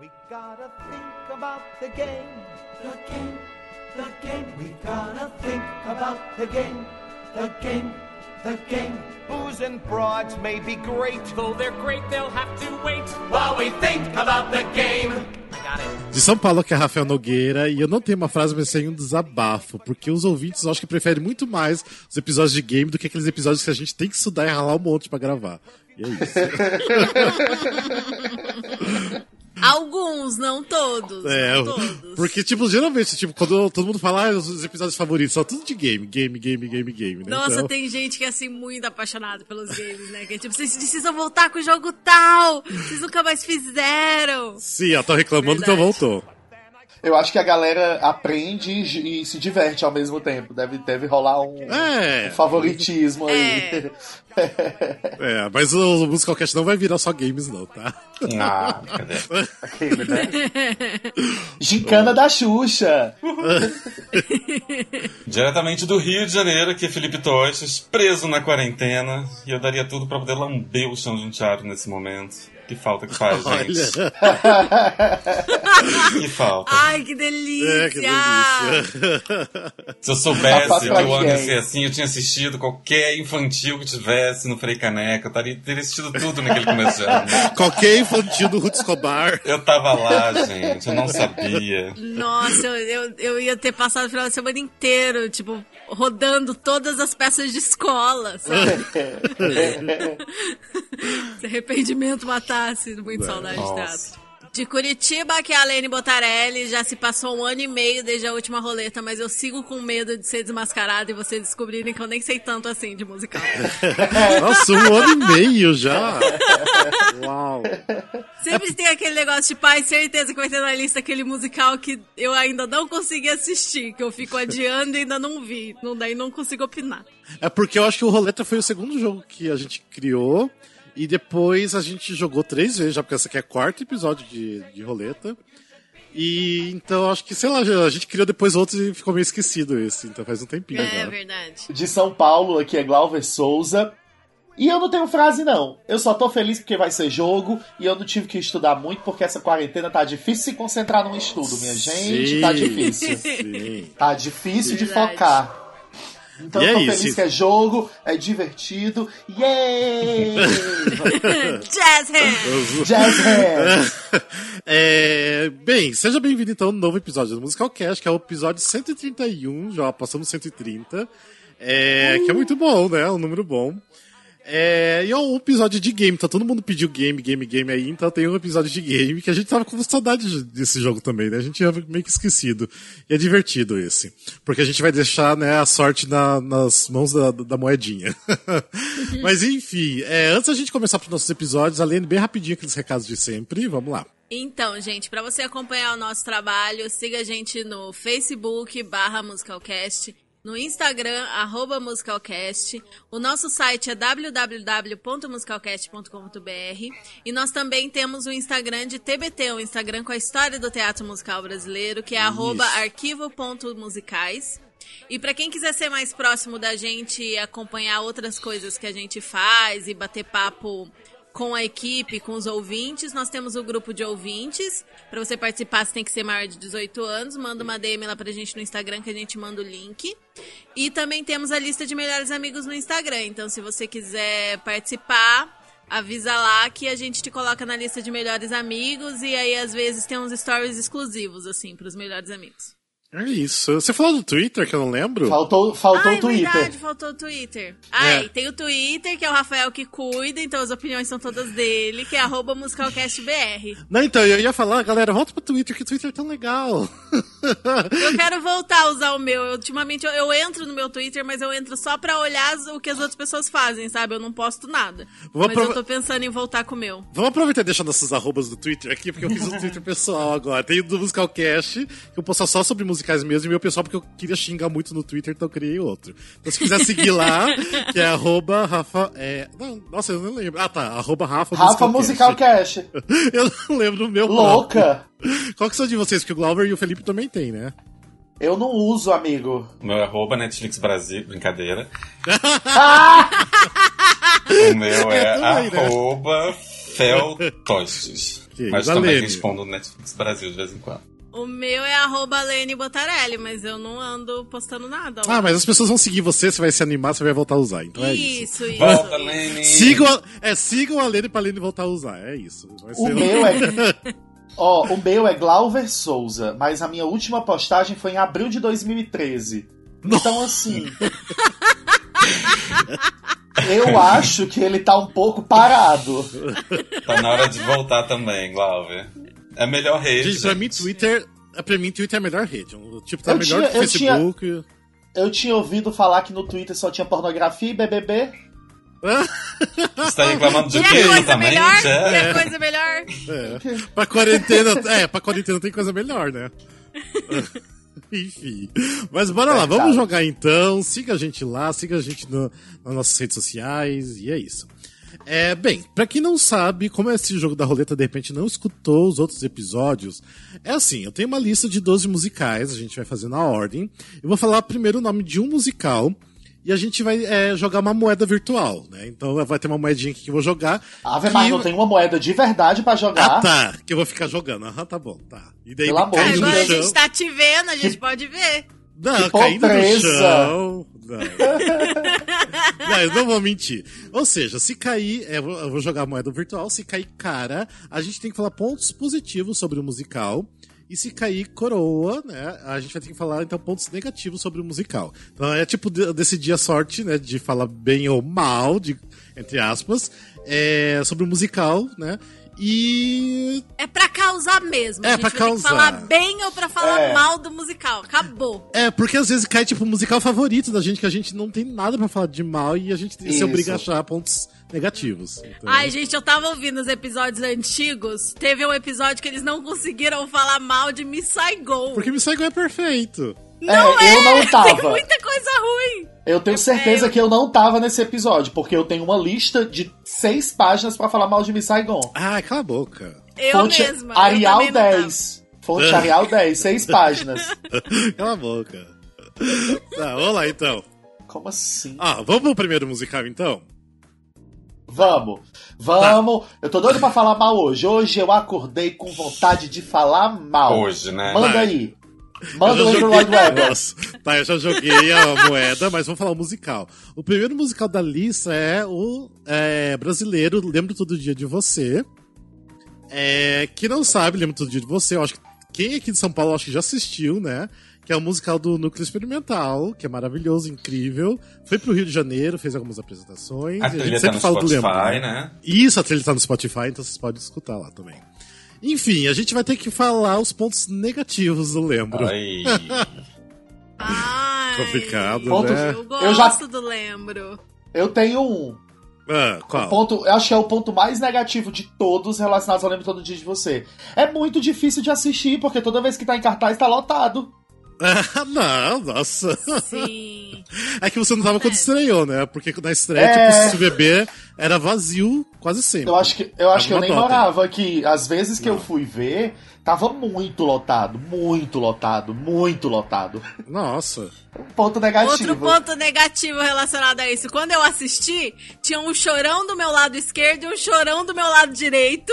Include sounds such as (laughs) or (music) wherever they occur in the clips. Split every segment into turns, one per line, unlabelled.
We gotta think about the game, the game, the game. We gotta think about the game, the game, the game. Booze and broads may be great,
Though they're great, they'll have to wait.
while we think about the game.
I got it.
De São Paulo, que é Rafael Nogueira, e eu não tenho uma frase, mas tem um desabafo, porque os ouvintes eu acho que preferem muito mais os episódios de game do que aqueles episódios que a gente tem que estudar e ralar um monte pra gravar. E é isso. (laughs)
Alguns, não todos.
É,
não todos.
porque, tipo, geralmente, tipo, quando todo mundo fala, ah, os episódios favoritos são tudo de game, game, game, game, game, né?
Nossa,
Então,
tem gente que é assim muito apaixonado pelos games, né? Que é tipo, vocês precisam voltar com o jogo tal! Vocês nunca mais fizeram!
Sim, ó, tô reclamando, então
Verdade.
voltou.
Eu acho que a galera aprende e, e se diverte ao mesmo tempo. Deve, deve rolar um,
É.
um favoritismo aí.
É, (laughs) mas o, o Musicalcast não vai virar só games, não, tá?
Ah, cadê?
Aquele, (laughs) né? Gincana da Xuxa. (laughs)
Diretamente do Rio de Janeiro, aqui é Felipe Toches, preso na quarentena. E eu daria tudo pra poder lamber o chão de um teatro nesse momento. Que falta que faz, gente.
Olha, (laughs)
Que falta.
Ai, que delícia!
é, que delícia.
Se eu soubesse
Sapato
que o ano ia ser assim, eu tinha assistido qualquer infantil que tivesse no Frei Caneca. Eu taria, teria assistido tudo naquele começo de ano.
Qualquer infantil do Ruth Escobar.
Eu tava lá, gente, eu não sabia.
Nossa, eu, eu, eu ia ter passado o final de semana inteiro, tipo, rodando todas as peças de escola, sabe? (laughs) Se arrependimento matasse, muito saudade de
Nossa.
teatro. De Curitiba, que é a Lene Botarelli, já se passou um ano e meio desde a última roleta, mas eu sigo com medo de ser desmascarada e vocês descobrirem que eu nem sei tanto assim de musical. (laughs)
Nossa, um ano e meio já. (laughs) Uau.
Sempre tem aquele negócio de pai, certeza que vai ter na lista aquele musical que eu ainda não consegui assistir, que eu fico adiando e ainda não vi. Não, daí não consigo opinar.
É porque eu acho que o Roleta foi o segundo jogo que a gente criou. E depois a gente jogou três vezes, já porque esse aqui é o quarto episódio de, de Roleta. E então acho que, sei lá, a gente criou depois outros e ficou meio esquecido esse. Então faz um tempinho
É
agora.
verdade.
De São Paulo, aqui é Glauber Souza. E eu não tenho frase, não. Eu só tô feliz porque vai ser jogo e eu não tive que estudar muito porque essa quarentena tá difícil se concentrar num estudo, minha gente.
Sim.
Tá difícil.
Sim.
Tá difícil de
Verdade.
focar. Então
E
eu tô
é
feliz
isso.
que é jogo, é divertido. (laughs) Yay!
Jazz hands!
Jazz hands! (laughs)
É, bem, seja bem-vindo então no novo episódio do Musical Cast, que é o episódio 131, já passamos 130. É, Que é muito bom, né? Um número bom. É, e é um episódio de game, tá? Todo mundo pediu game, game, game aí, então tem um episódio de game que a gente tava com saudade desse jogo também, né? A gente tinha meio que esquecido. E é divertido esse. Porque a gente vai deixar, né, a sorte na- nas mãos da, da moedinha. (laughs) Mas enfim, é, antes da gente começar pros nossos episódios, além bem rapidinho aqueles recados de sempre, vamos lá.
Então, gente, pra você acompanhar o nosso trabalho, siga a gente no Facebook barra Musicalcast, no Instagram, arroba Musicalcast. O nosso site é www.musicalcast.com.br e nós também temos o Instagram de TBT, o Instagram com a história do teatro musical brasileiro, que é arroba arquivo.musicais. E pra quem quiser ser mais próximo da gente e acompanhar outras coisas que a gente faz e bater papo com a equipe, com os ouvintes, nós temos o grupo de ouvintes. Pra você participar, você tem que ser maior de 18 anos. Manda uma DM lá pra gente no Instagram que a gente manda o link. E também temos a lista de melhores amigos no Instagram. Então, se você quiser participar, avisa lá que a gente te coloca na lista de melhores amigos. E aí, às vezes, tem uns stories exclusivos, assim, pros melhores amigos.
É isso. Você falou do Twitter, que eu não lembro?
Faltou, faltou
ah,
o Twitter.
é verdade, faltou o Twitter. Ah,
É.
e tem o Twitter, que é o Rafael que cuida, então as opiniões são todas dele, que é arroba musicalcastbr.
Não, então, eu ia falar, galera, volta pro Twitter, que o Twitter é tão legal. (laughs)
Eu quero voltar a usar o meu. Eu, ultimamente eu, eu entro no meu Twitter, mas eu entro só pra olhar o que as outras pessoas fazem, sabe? Eu não posto nada.
Vou
mas
aprova-
eu tô pensando em voltar com o meu.
Vamos aproveitar e deixar nossos arrobas do Twitter aqui, porque eu fiz um Twitter pessoal agora. Tem o do Musicalcast, que eu posto só sobre musicais mesmo, e meu pessoal, porque eu queria xingar muito no Twitter, então eu criei outro. Então se quiser seguir lá, (laughs) que é arroba Rafa... É, não, nossa, eu não lembro. Ah, tá, arroba Rafa,
Rafa Musical Cash. (laughs)
Eu não lembro o meu.
Louca!
Qual que são de vocês? Que o Glauber e o Felipe também tem, né?
Eu não uso, amigo.
O meu é arroba Netflix Brasil, brincadeira. (laughs) o meu é,
É, também, né?
arroba Fel Tostes.
Que
Mas também respondo no Netflix Brasil de vez em quando.
O meu é arroba Lene Botarelli, mas eu não ando postando nada. lá.
Ah, mas as pessoas vão seguir você, você vai se animar, você vai voltar a usar. Então é isso.
isso, isso.
Volta, Lene!
Sigam a, é, sigam a Lene pra Lene voltar a usar. É isso. Vai
O meu é. (laughs) Ó, o meu é Glauber Souza, mas a minha última postagem foi em abril de 2013. Então, assim. (laughs) eu acho que ele tá um pouco parado.
Tá na hora de voltar também, Glauber. É a melhor rede.
Gente, pra mim. Twitter. é, Pra mim, Twitter é a melhor rede. Tipo, tá
Eu
melhor
tinha-
que o
eu tinha-
Facebook.
Eu tinha ouvido falar que no Twitter só tinha pornografia e BBB.
Você tá reclamando de quê também?
melhor? Quer coisa melhor?
É. Pra quarentena. É, pra quarentena tem coisa melhor, né? (laughs) Enfim. Mas bora lá, vamos jogar então. Siga a gente lá, siga a gente no- nas nossas redes sociais. E é isso. É, bem, pra quem não sabe, como esse jogo da roleta de repente não escutou os outros episódios, é assim, eu tenho uma lista de 12 musicais, a gente vai fazer na ordem. Eu vou falar primeiro o nome de um musical e a gente vai é, jogar uma moeda virtual, né? Então vai ter uma moedinha aqui que eu vou jogar.
Ave
que-
Maria, não tem uma moeda de verdade pra jogar.
ah, tá. Que eu vou ficar jogando. Aham, tá bom, tá. E daí
Pelo amor de
no
Agora a gente tá te vendo, a gente pode ver.
Não,
Que
caindo no
pobreza.
chão. Não. (laughs) eu não vou mentir. Ou seja, se cair, é, eu vou- jogar moeda virtual. Se cair cara, a gente tem que falar pontos positivos sobre o musical. E se cair coroa, né, a gente vai ter que falar, então, pontos negativos sobre o musical. Então é tipo de- decidir a sorte, né, de falar bem ou mal, de, entre aspas, é, sobre o musical, né. E
É pra causar mesmo.
É,
a gente
pra causar.
falar bem ou pra falar
É.
mal do musical. Acabou.
É, porque às vezes cai, tipo, o musical favorito da gente, que a gente não tem nada pra falar de mal e a gente se
Isso.
obriga a achar pontos negativos. Então,
Ai, gente, eu tava ouvindo os episódios antigos. Teve um episódio que eles não conseguiram falar mal de Miss Saigon.
Porque Miss Saigon é perfeito.
Não
É, eu não
Tem
tava.
muita coisa ruim.
Eu tenho certeza que eu não tava nesse episódio, porque eu tenho uma lista de seis páginas pra falar mal de Miss Saigon.
Ah, cala a boca.
Eu
Fonte
mesma. eu
Arial
tava.
10. Fonte Arial 10, seis páginas. (laughs)
cala a boca. tá, vamos lá então.
Como assim?
Ah, vamos pro primeiro musical então?
Vamos, vamos. Eu tô doido pra falar mal hoje. Hoje eu acordei com vontade de falar mal.
Hoje, né?
Manda
Vai.
aí. Manda
Eu já joguei-. Tá, eu já joguei a moeda, mas vamos falar o musical. O primeiro musical da lista é o é, brasileiro Lembro Todo Dia de Você. É, que não sabe, Lembro Todo Dia de Você, eu acho que quem aqui de São Paulo acho que já assistiu, né? Que é o musical do Núcleo Experimental, que é maravilhoso, incrível. Foi pro Rio de Janeiro, fez algumas apresentações.
A
a gente
tá
sempre
no
fala do
Spotify,
Lembrar.
né?
Isso, a trilha tá no Spotify, então vocês podem escutar lá também. Enfim, a gente vai ter que falar os pontos negativos do Lembro.
Ai. (laughs)
Ai,
Complicado,
Ponto-
né?
Eu gosto
Eu já-
do Lembro.
Eu tenho um.
Ah, qual?
O ponto, eu acho que é o ponto mais negativo de todos relacionados ao Lembro Todo Dia de Você. É muito difícil de assistir, porque toda vez que tá em cartaz tá lotado.
Ah, não, nossa.
Sim. (laughs)
É que você não tava quando
É.
estreou, né? Porque na estreia,
É.
tipo, o bebê era vazio quase sempre.
Eu acho que eu, acho que eu nem
dota.
morava aqui. Às vezes que eu
Não.
fui ver, tava muito lotado. Muito lotado. Muito lotado.
Nossa.
Um ponto negativo.
Outro ponto negativo relacionado a isso. Quando eu assisti, tinha um chorão do meu lado esquerdo e um chorão do meu lado direito.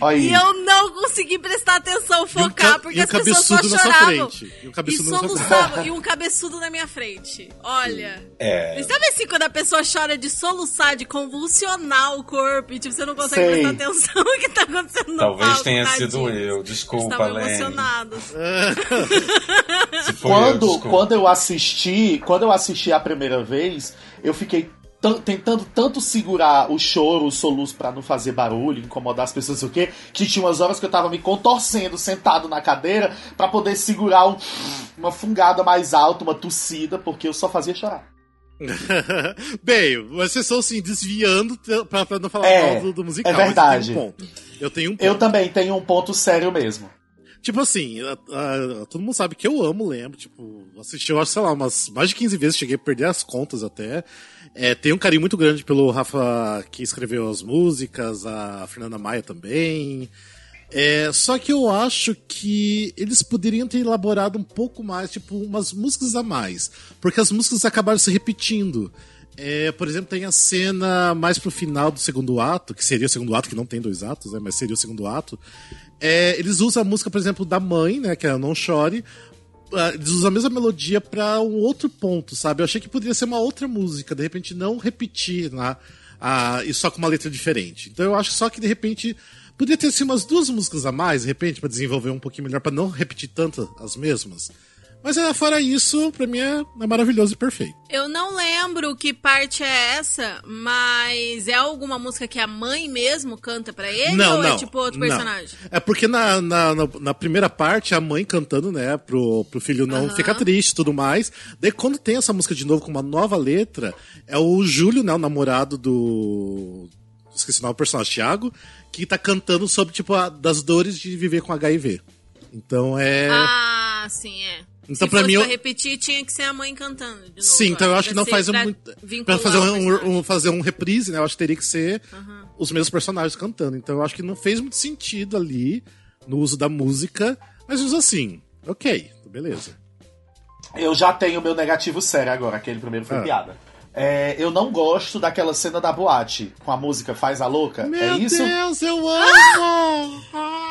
Aí.
E eu não consegui prestar atenção, focar,
ca-
porque as pessoas só choravam.
E um
E
cabeçudo na sua frente.
soluçavam. e um cabeçudo na minha frente. Olha.
É.
E sabe assim, quando a pessoa chora de soluçar, de convulsionar o corpo e tipo, você não consegue
Sei.
prestar atenção (laughs) no que tá acontecendo
Talvez
palco,
tenha sido eu. Desculpa,
Estavam
Lene.
emocionados. (laughs)
Se foi eu,
quando, quando eu assisti, quando eu assisti a primeira vez, eu fiquei tan- tentando tanto segurar o choro, o soluço pra não fazer barulho, incomodar as pessoas, não sei o quê, que tinha umas horas que eu tava me contorcendo sentado na cadeira pra poder segurar um- uma fungada mais alta, uma tossida, porque eu só fazia chorar. (laughs)
Bem, vocês estão assim, desviando pra, pra não falar
É,
mal do, do musical.
é verdade.
Eu tenho um ponto. Eu tenho um ponto.
Eu também tenho um ponto sério mesmo.
Tipo assim, a- a- todo mundo sabe que eu amo Lembro, tipo, assisti, eu acho, sei lá, umas mais de 15 vezes, cheguei a perder as contas até. É, tem um carinho muito grande pelo Rafa que escreveu as músicas, a Fernanda Maia também. É, só que eu acho que eles poderiam ter elaborado um pouco mais, tipo, umas músicas a mais. Porque as músicas acabaram se repetindo. É, por exemplo, tem a cena mais pro final do segundo ato, que seria o segundo ato, que não tem dois atos, né? Mas seria o segundo ato. É, eles usam a música, por exemplo, da mãe, né? Que é Não Chore. ah, Eles usam a mesma melodia pra um outro ponto, sabe? Eu achei que poderia ser uma outra música, de repente não repetir né, a, e só com uma letra diferente. Então eu acho só que de repente poderia ter assim, umas duas músicas a mais, de repente, pra desenvolver um pouquinho melhor, pra não repetir tanto as mesmas. Mas é, fora isso, pra mim é, é maravilhoso e perfeito.
Eu não lembro que parte é essa, mas é alguma música que a mãe mesmo canta pra ele?
Não,
ou
não.
é tipo outro
não.
personagem?
É porque na, na, na, primeira parte, a mãe cantando, né, pro, pro filho não
Aham.
ficar triste e tudo mais. Daí quando tem essa música de novo com uma nova letra, é o Júlio, né, o namorado do. Esqueci o nome do personagem, Thiago, que tá cantando sobre, tipo, a, das dores de viver com HIV. Então é.
Ah, sim, é.
Então,
Se
pra
fosse
mim,
pra
eu-
repetir, tinha que ser a mãe cantando de novo.
Sim, então eu acho que não
Pra
faz muito. Pra fazer um, um- fazer um reprise, né? Eu acho que teria que ser os mesmos personagens cantando. Então eu acho que não fez muito sentido ali no uso da música, mas usa assim. Ok, beleza.
Eu já tenho meu negativo sério agora, aquele primeiro foi
Ah.
piada. É, eu não gosto daquela cena da boate com a música Faz a Louca.
Meu
é isso?
Deus, eu amo!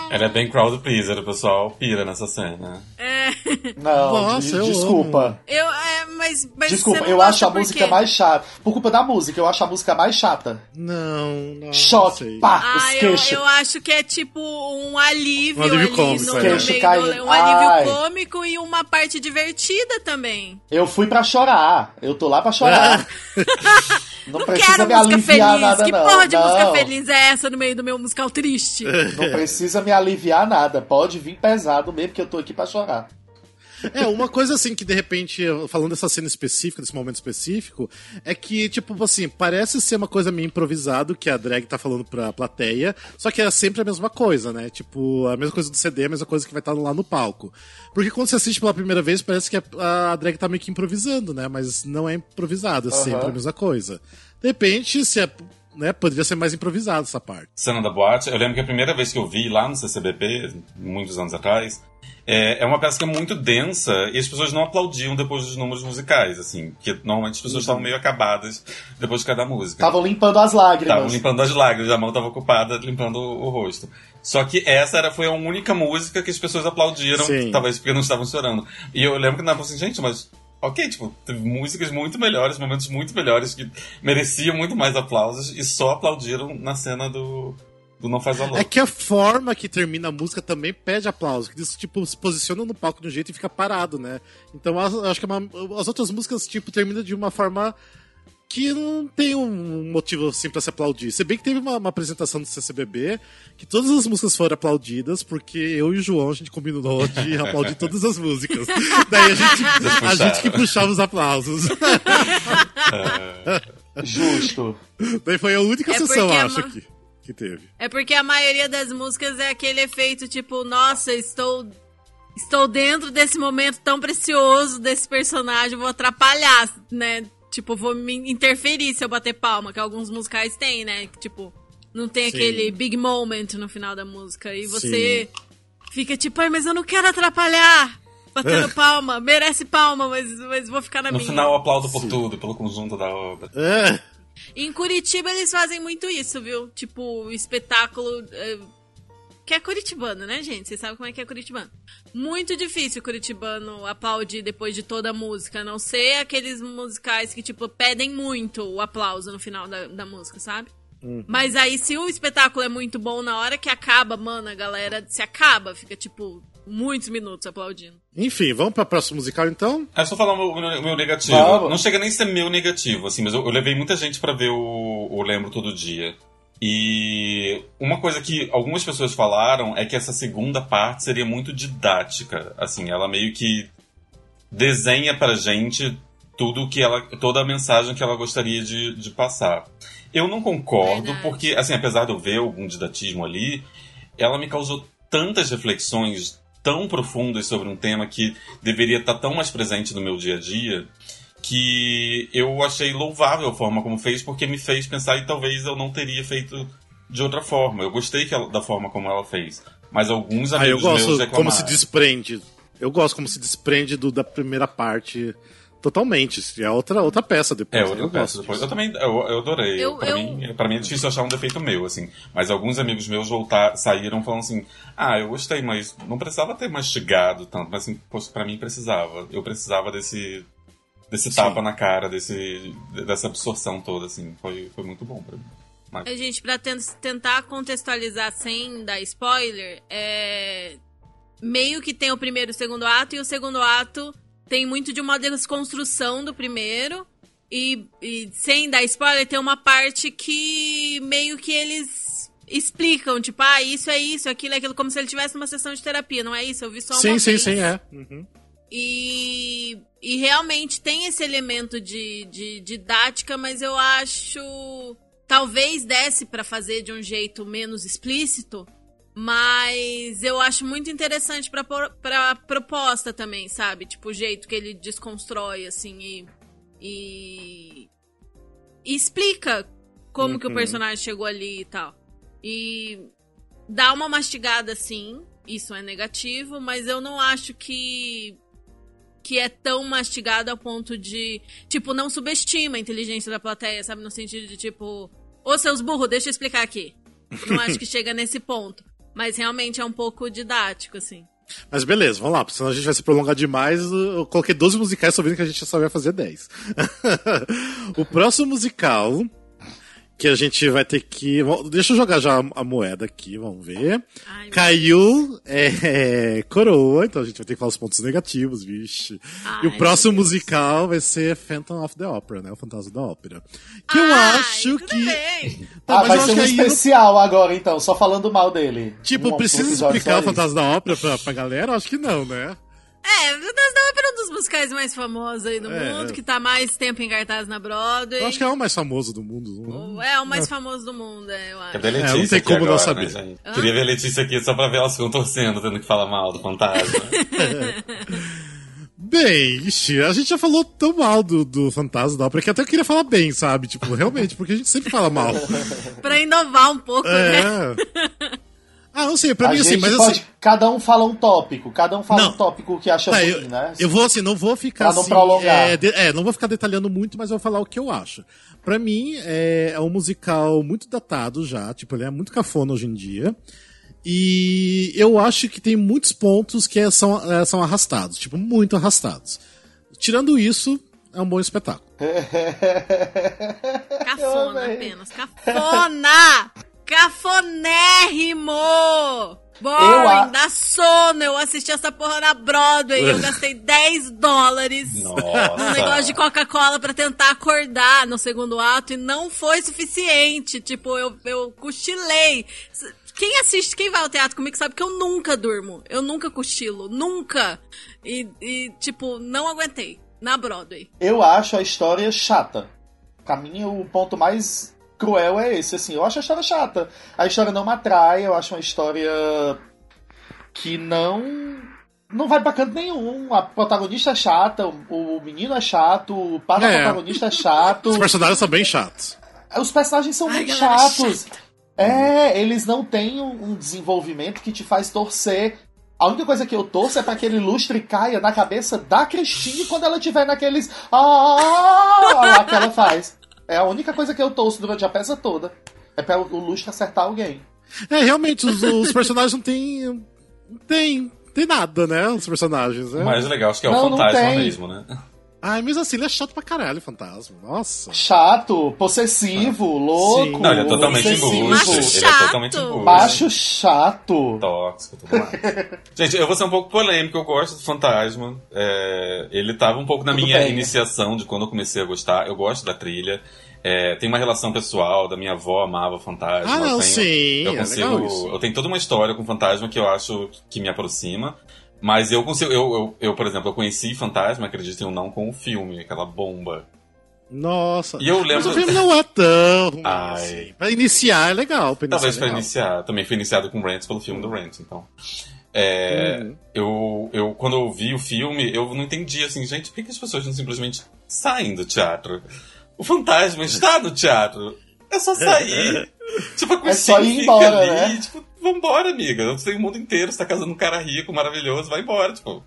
Ela é bem crowd pleaser, o pessoal pira nessa cena.
É,
Não,
Nossa,
de-
eu
desculpa.
eu, é, mas, mas
Desculpa,
não
eu acho a música mais chata. Por culpa da música, eu acho a música mais chata.
Não, não. não
Choque,
sei.
pá, os
Ah, eu,
queixos.
eu acho que é tipo um alívio,
Um alívio
ali
cômico,
no,
é.
no
Queixo
meio
caindo.
do, um alívio
Ai.
cômico e uma parte divertida também.
Eu fui pra chorar. Eu tô lá pra chorar. (laughs) não,
Não quero música feliz.
nada,
que
não.
porra de
não,
música feliz é essa no meio do meu musical triste?
Não precisa me aliviar nada. Pode vir pesado mesmo, que eu tô aqui pra chorar.
É, uma coisa assim que de repente, falando dessa cena específica, desse momento específico, é que, tipo assim, parece ser uma coisa meio improvisado que a drag tá falando pra plateia, só que é sempre a mesma coisa, né? Tipo, a mesma coisa do CD, a mesma coisa que vai estar lá no palco. Porque quando você assiste pela primeira vez, parece que a, a drag tá meio que improvisando, né? Mas não é improvisado, é sempre
Aham.
a mesma coisa. De repente, se é, né, poderia ser mais improvisado essa parte.
Cena da boate, eu lembro que a primeira vez que eu vi lá no CCBP, muitos anos atrás, é, é uma peça que é muito densa e as pessoas não aplaudiam depois dos números musicais, assim, porque normalmente as pessoas estavam meio acabadas depois de cada música.
Estavam limpando as lágrimas.
Estavam limpando as lágrimas, a mão estava ocupada limpando o, o rosto. Só que essa era, foi a única música que as pessoas aplaudiram,
Sim.
talvez porque não estavam chorando. E eu lembro que na assim, gente, mas ok, tipo, teve músicas muito melhores, momentos muito melhores que mereciam muito mais aplausos e só aplaudiram na cena do, do Não Faz a Louca.
É que a forma que termina a música também pede aplauso. Que eles, tipo, se posiciona no palco de um jeito e fica parado, né? Então acho que é uma- as outras músicas, tipo, terminam de uma forma que não tem um motivo assim pra se aplaudir. Se bem que teve uma, uma apresentação do CCBB que todas as músicas foram aplaudidas, porque eu e o João a gente combinou de (laughs) aplaudir todas as músicas. Daí a gente, (laughs) a gente que puxava os aplausos.
Justo.
Daí foi a única
É
sessão,
porque a
acho, que, que teve.
É porque a maioria das músicas é aquele efeito tipo, nossa, estou estou dentro desse momento tão precioso desse personagem, vou atrapalhar, né? Tipo, vou me interferir se eu bater palma, que alguns musicais têm, né? Que, tipo, não tem
Sim.
aquele big moment no final da música. E você fica tipo, ai, mas eu não quero atrapalhar. Batendo palma, merece palma, mas, mas vou ficar na
No
minha.
final, eu aplaudo por tudo, pelo conjunto da obra.
É.
Em Curitiba eles fazem muito isso, viu? Tipo, espetáculo. É, Que é curitibano, né, gente? Vocês sabem como é que é curitibano. Muito difícil curitibano aplaudir depois de toda a música. A não ser aqueles musicais que, tipo, pedem muito o aplauso no final da, da música, sabe? Mas aí, se o espetáculo é muito bom na hora que acaba, mano, a galera se acaba. Fica, tipo, muitos minutos aplaudindo.
Enfim, vamos pra próxima musical então?
É só falar o meu, meu negativo.
Vamos.
Não chega nem a ser meu negativo, assim, mas eu, eu levei muita gente pra ver o, o Lembro Todo Dia. E uma coisa que algumas pessoas falaram é que essa segunda parte seria muito didática. Assim, ela meio que desenha pra gente tudo que ela. toda a mensagem que ela gostaria de, de passar. Eu não concordo,
Verdade.
porque, assim, apesar de eu ver algum didatismo ali, ela me causou tantas reflexões tão profundas sobre um tema que deveria estar tão mais presente no meu dia a dia que eu achei louvável a forma como fez, porque me fez pensar e talvez eu não teria feito de outra forma. Eu gostei que ela- da forma como ela fez, mas alguns
Ah, eu
amigos meus
gosto
reclamaram.
como se desprende. Eu gosto como se desprende do- da primeira parte totalmente. É outra, outra peça depois.
É, outra
eu
peça
gosto
depois.
disso.
Eu também, eu, eu adorei.
Eu-
pra,
eu-
Mim, pra mim é difícil achar um defeito meu, assim. Mas alguns amigos meus voltar, saíram falando assim, ah, eu gostei, mas não precisava ter mastigado tanto. Mas assim, poxa, pra mim precisava. Eu precisava desse, desse tapa na cara, desse, dessa absorção toda, assim. Foi, foi muito bom pra mim. Mas-
A gente, pra ten- tentar contextualizar sem dar spoiler, é. Meio que tem o primeiro e o segundo ato, e o segundo ato tem muito de uma desconstrução do primeiro. E, e sem dar spoiler, tem uma parte que meio que eles explicam, tipo, ah, isso é isso, aquilo é aquilo, como se ele tivesse numa sessão de terapia, não é isso? Eu vi só uma
Sim, sim,
vez.
sim, é. Uhum.
E, e realmente tem esse elemento de, de didática, mas eu acho. Talvez desse pra fazer de um jeito menos explícito, mas eu acho muito interessante pra, pra proposta também, sabe? Tipo, o jeito que ele desconstrói, assim, e. E, e explica como que o
Uhum.
personagem chegou ali e tal. E dá uma mastigada, sim, isso é negativo, mas eu não acho que que é tão mastigado ao ponto de, tipo, não subestima a inteligência da plateia, sabe? No sentido de, tipo, ô seus burros, deixa eu explicar aqui. Não acho que chega nesse ponto. Mas realmente é um pouco didático, assim.
Mas beleza, vamos lá, porque senão a gente vai se prolongar demais. Eu coloquei 12 musicais, só vendo que a gente só vai fazer 10. (laughs) o próximo musical que a gente vai ter que. Deixa eu jogar já a moeda aqui, vamos ver.
Ai,
Caiu é, (laughs) coroa, então a gente vai ter que falar os pontos negativos, vixe.
Ai,
e o próximo musical vai ser Phantom of the Opera, né? O Fantasma da Ópera. Que eu
Ai,
acho
tudo
que.
bem.
Não, (laughs)
ah,
mas
vai
eu
ser
acho
um especial agora, então, só falando mal dele.
Tipo,
Um- um
precisa
episódio
explicar o. Fantasma da Ópera pra, pra galera? Eu Acho que não, né?
É, Fantasma da Ópera é um dos musicais mais famosos aí do
É.
mundo, que tá mais tempo em cartaz na Broadway.
Eu acho que é o mais famoso do mundo. não-
É o mais famoso do mundo, é, eu acho.
Cadê a
É,
Letícia
não tem como não
agora,
saber.
né, gente? Queria ver a Letícia aqui só pra ver elas ficam torcendo, tendo que falar mal do fantasma. (laughs)
Bem, ixi, a gente já falou tão mal do, do Fantasma da Ópera que até eu queria falar bem, sabe? Tipo, realmente, porque a gente sempre fala mal. (laughs)
Pra inovar um pouco, né? (laughs)
Ah, não sei, pra
A
mim assim, mas
pode,
assim.
cada um fala um tópico, cada um fala
Não.
um tópico que acha
Tá,
ruim,
eu,
né?
eu vou assim, não vou ficar
Pra não
assim,
prolongar.
É, de- é, não vou ficar detalhando muito, mas eu vou falar o que eu acho. Pra mim, é, é um musical muito datado já, tipo, ele é muito cafona hoje em dia. E eu acho que tem muitos pontos que é- são, é, são arrastados, tipo, muito arrastados. Tirando isso, é um bom espetáculo.
Cafona apenas. Cafona! Cafonérrimo!
Eu
Boring,
a-
dá sono. Eu assisti essa porra na Broadway. Eu (laughs) gastei 10 dólares num negócio
Nossa.
de Coca-Cola pra tentar acordar no segundo ato e não foi suficiente. Tipo, eu, eu cochilei. Quem assiste, quem vai ao teatro comigo sabe que eu nunca durmo. Eu nunca cochilo. Nunca. E, e, tipo, não aguentei. Na Broadway.
Eu acho a história chata. Pra mim, o ponto mais cruel é esse, assim. Eu acho a história chata. A história não me atrai, eu acho uma história que não. Não vai pra canto nenhum. A protagonista é chata, o, o menino é chato, o pai
É.
protagonista é chato.
Os personagens são bem chatos.
Os personagens são
Ai,
muito
galera
chatos. É, eles não têm um um desenvolvimento que te faz torcer. A única coisa que eu torço é pra que aquele lustre caia na cabeça da Christine quando ela tiver naqueles. Ah! lá que ela faz. É a única coisa que eu torço durante a peça toda. É pra o lustre acertar alguém.
É, realmente, os, os (laughs) personagens não tem. Não tem. Tem nada, né? Os personagens.
O
É.
mais legal, acho que é o
Não, não
fantasma
tem.
mesmo, né?
Ai, mesmo assim, ele é chato pra caralho, fantasma. Nossa.
Chato, possessivo, louco.
Sim.
Não, ele é totalmente
obsessivo.
Macho
Ele é
chato.
totalmente embuste.
Macho chato.
tóxico, tudo mais. (laughs) Gente, eu vou ser um pouco polêmico, eu gosto do Fantasma. É, ele tava um pouco na
Tudo
minha
bem.
iniciação de quando eu comecei a gostar. Eu gosto da trilha. É, tem uma relação pessoal, da minha avó amava Fantasma.
Ah, não,
eu tenho,
sim,
Eu
é
consigo.
legal isso.
eu tenho toda uma história com Fantasma que eu acho que me aproxima. Mas eu consigo. Eu, eu, eu, por exemplo, eu conheci Fantasma, acreditem ou não, com o filme, aquela bomba.
Nossa.
E eu
Mas
lembro-
o filme não é tão ruim
Ai.
assim. Pra iniciar é legal. Pra iniciar
Talvez
é
pra
legal.
iniciar. Também foi iniciado com Rants pelo filme do Rants, então. É,
Uhum.
eu, eu, quando eu vi o filme, eu não entendi assim, gente, por que as pessoas não simplesmente saem do teatro? O fantasma está no teatro. É só sair. (laughs) tipo, a
É só ir embora,
ali,
né?
Tipo, vambora, amiga. Eu sei o mundo inteiro, você tá casando um cara rico, maravilhoso, vai embora, tipo.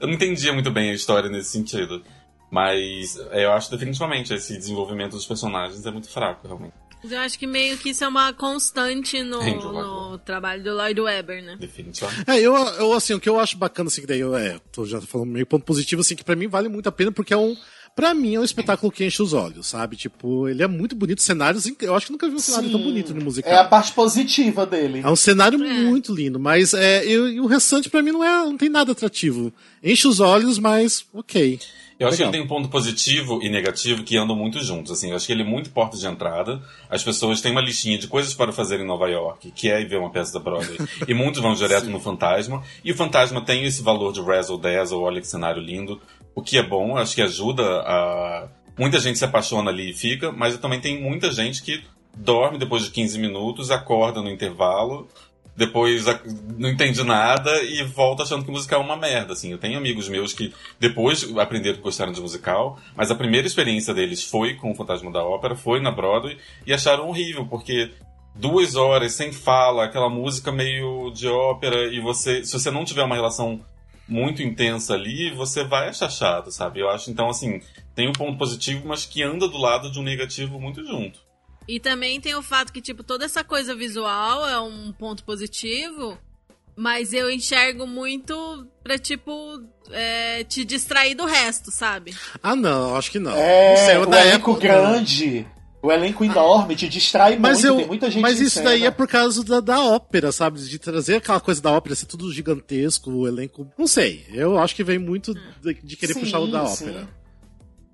Eu não entendia muito bem a história nesse sentido. Mas é, eu acho definitivamente esse desenvolvimento dos personagens é muito fraco, realmente.
Eu acho que meio que isso é uma constante no, no trabalho do Lloyd Webber, né?
Definitivamente.
É, eu, eu, assim, o que eu acho bacana, assim, que daí eu, é, tô já falando meio ponto positivo, assim, que pra mim vale muito a pena, porque é um, pra mim é um espetáculo que enche os olhos, sabe? Tipo, ele é muito bonito, cenários, inc- eu acho que nunca vi um cenário tão bonito no musical.
É a parte positiva dele.
É um cenário muito lindo, mas é, eu- e o restante pra mim não é, não tem nada atrativo. Enche os olhos, mas ok.
Eu acho
Legal.
que ele tem um ponto positivo e negativo que andam muito juntos. Assim, eu acho que ele é muito porta de entrada. As pessoas têm uma listinha de coisas para fazer em Nova York, que é ir ver uma peça da Broadway. e muitos vão direto (laughs) no Fantasma. E o Fantasma tem esse valor de razzle dazzle, olha que cenário lindo. O que é bom, acho que ajuda a. Muita gente se apaixona ali e fica, mas também tem muita gente que dorme depois de 15 minutos, acorda no intervalo depois não entende nada e volta achando que musical é uma merda, assim. Eu tenho amigos meus que depois aprenderam que gostaram de musical, mas a primeira experiência deles foi com o Fantasma da Ópera, foi na Broadway, e acharam horrível, porque duas horas sem fala, aquela música meio de ópera, e você, se você não tiver uma relação muito intensa ali, você vai achar chato, sabe? Eu acho, então, assim, tem um ponto positivo, mas que anda do lado de um negativo muito junto.
E também tem o fato que, tipo, toda essa coisa visual é um ponto positivo, mas eu enxergo muito pra, tipo, é, te distrair do resto, sabe?
Ah, não, acho que não. não
É,
sei,
o
da época-
grande, o elenco enorme te distrai
Mas,
muito,
eu,
tem muita gente
mas isso daí é por causa da, da ópera, sabe? De trazer aquela coisa da ópera, ser tudo gigantesco, o elenco. Não sei. Eu acho que vem muito de, de querer
Sim,
puxar o da
sim.
ópera.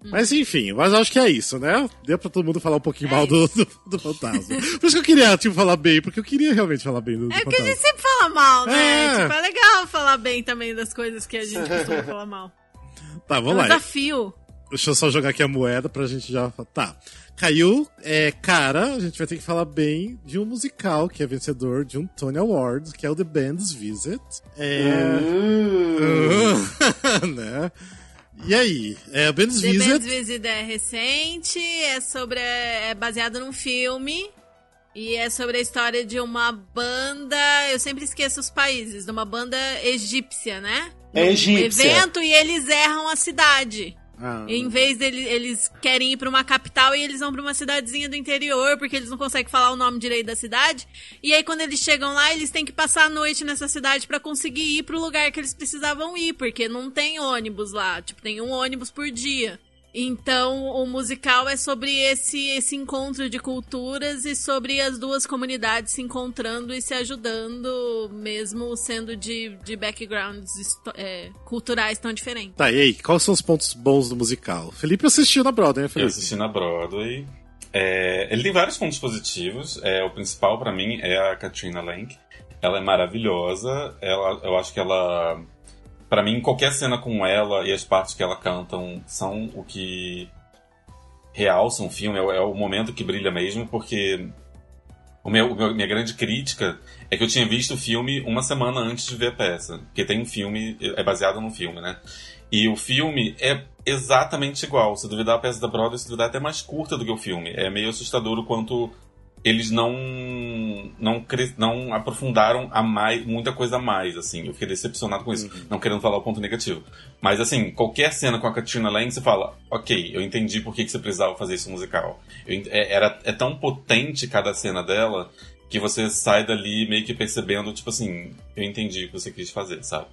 Mas enfim, mas acho que é isso, né? Deu pra todo mundo falar um pouquinho mal do, do, do fantasma. Por isso que eu queria, tipo, falar bem, porque eu queria realmente falar bem do, do
É porque a gente sempre fala mal, né?
É.
Tipo, é legal falar bem também das coisas que a gente costuma falar mal.
Tá,
É um
vamos lá.
desafio.
Deixa eu só jogar aqui a moeda pra gente já. Tá. Caiu, é, cara, a gente vai ter que falar bem de um musical que é vencedor de um Tony Award, que é o The Band's Visit. É.
Uh, (laughs)
né? E aí? É, o Band's
The
Visit.
Band's Visit é recente, é sobre. é baseado num filme. E é sobre a história de uma banda. Eu sempre esqueço os países, de uma banda egípcia, né?
É egípcia.
evento e eles erram a cidade.
Ah,
Em vez deles, eles querem ir pra uma capital e eles vão pra uma cidadezinha do interior, porque eles não conseguem falar o nome direito da cidade. E aí, quando eles chegam lá, eles têm que passar a noite nessa cidade pra conseguir ir pro lugar que eles precisavam ir, porque não tem ônibus lá. Tipo, tem um ônibus por dia. Então, o musical é sobre esse, esse encontro de culturas e sobre as duas comunidades se encontrando e se ajudando, mesmo sendo de, de backgrounds é, culturais tão diferentes.
Tá, e aí? Quais são os pontos bons do musical? Felipe assistiu na Broadway, né,
Eu
Felipe?
assisti na Broadway. É, ele tem vários pontos positivos. É, o principal pra mim é a Katrina Lenk. Ela é maravilhosa. Ela, eu acho que ela, Pra mim, qualquer cena com ela e as partes que ela cantam são o que realçam o filme. É, o- é o momento que brilha mesmo, porque o meu- minha grande crítica é que eu tinha visto o filme uma semana antes de ver a peça, porque tem um filme é baseado num filme, né? E o filme é exatamente igual. Se duvidar a peça da Broadway, se duvidar é até mais curta do que o filme. É meio assustador o quanto eles não não, não aprofundaram a mais, muita coisa a mais, assim. Eu fiquei decepcionado com isso, não querendo falar o ponto negativo. Mas, assim, qualquer cena com a Katrina Lang, você fala, ok, eu entendi por que, que você precisava fazer isso musical. Eu é, era, é tão potente cada cena dela que você sai dali meio que percebendo, tipo assim, eu entendi o que você quis fazer, sabe?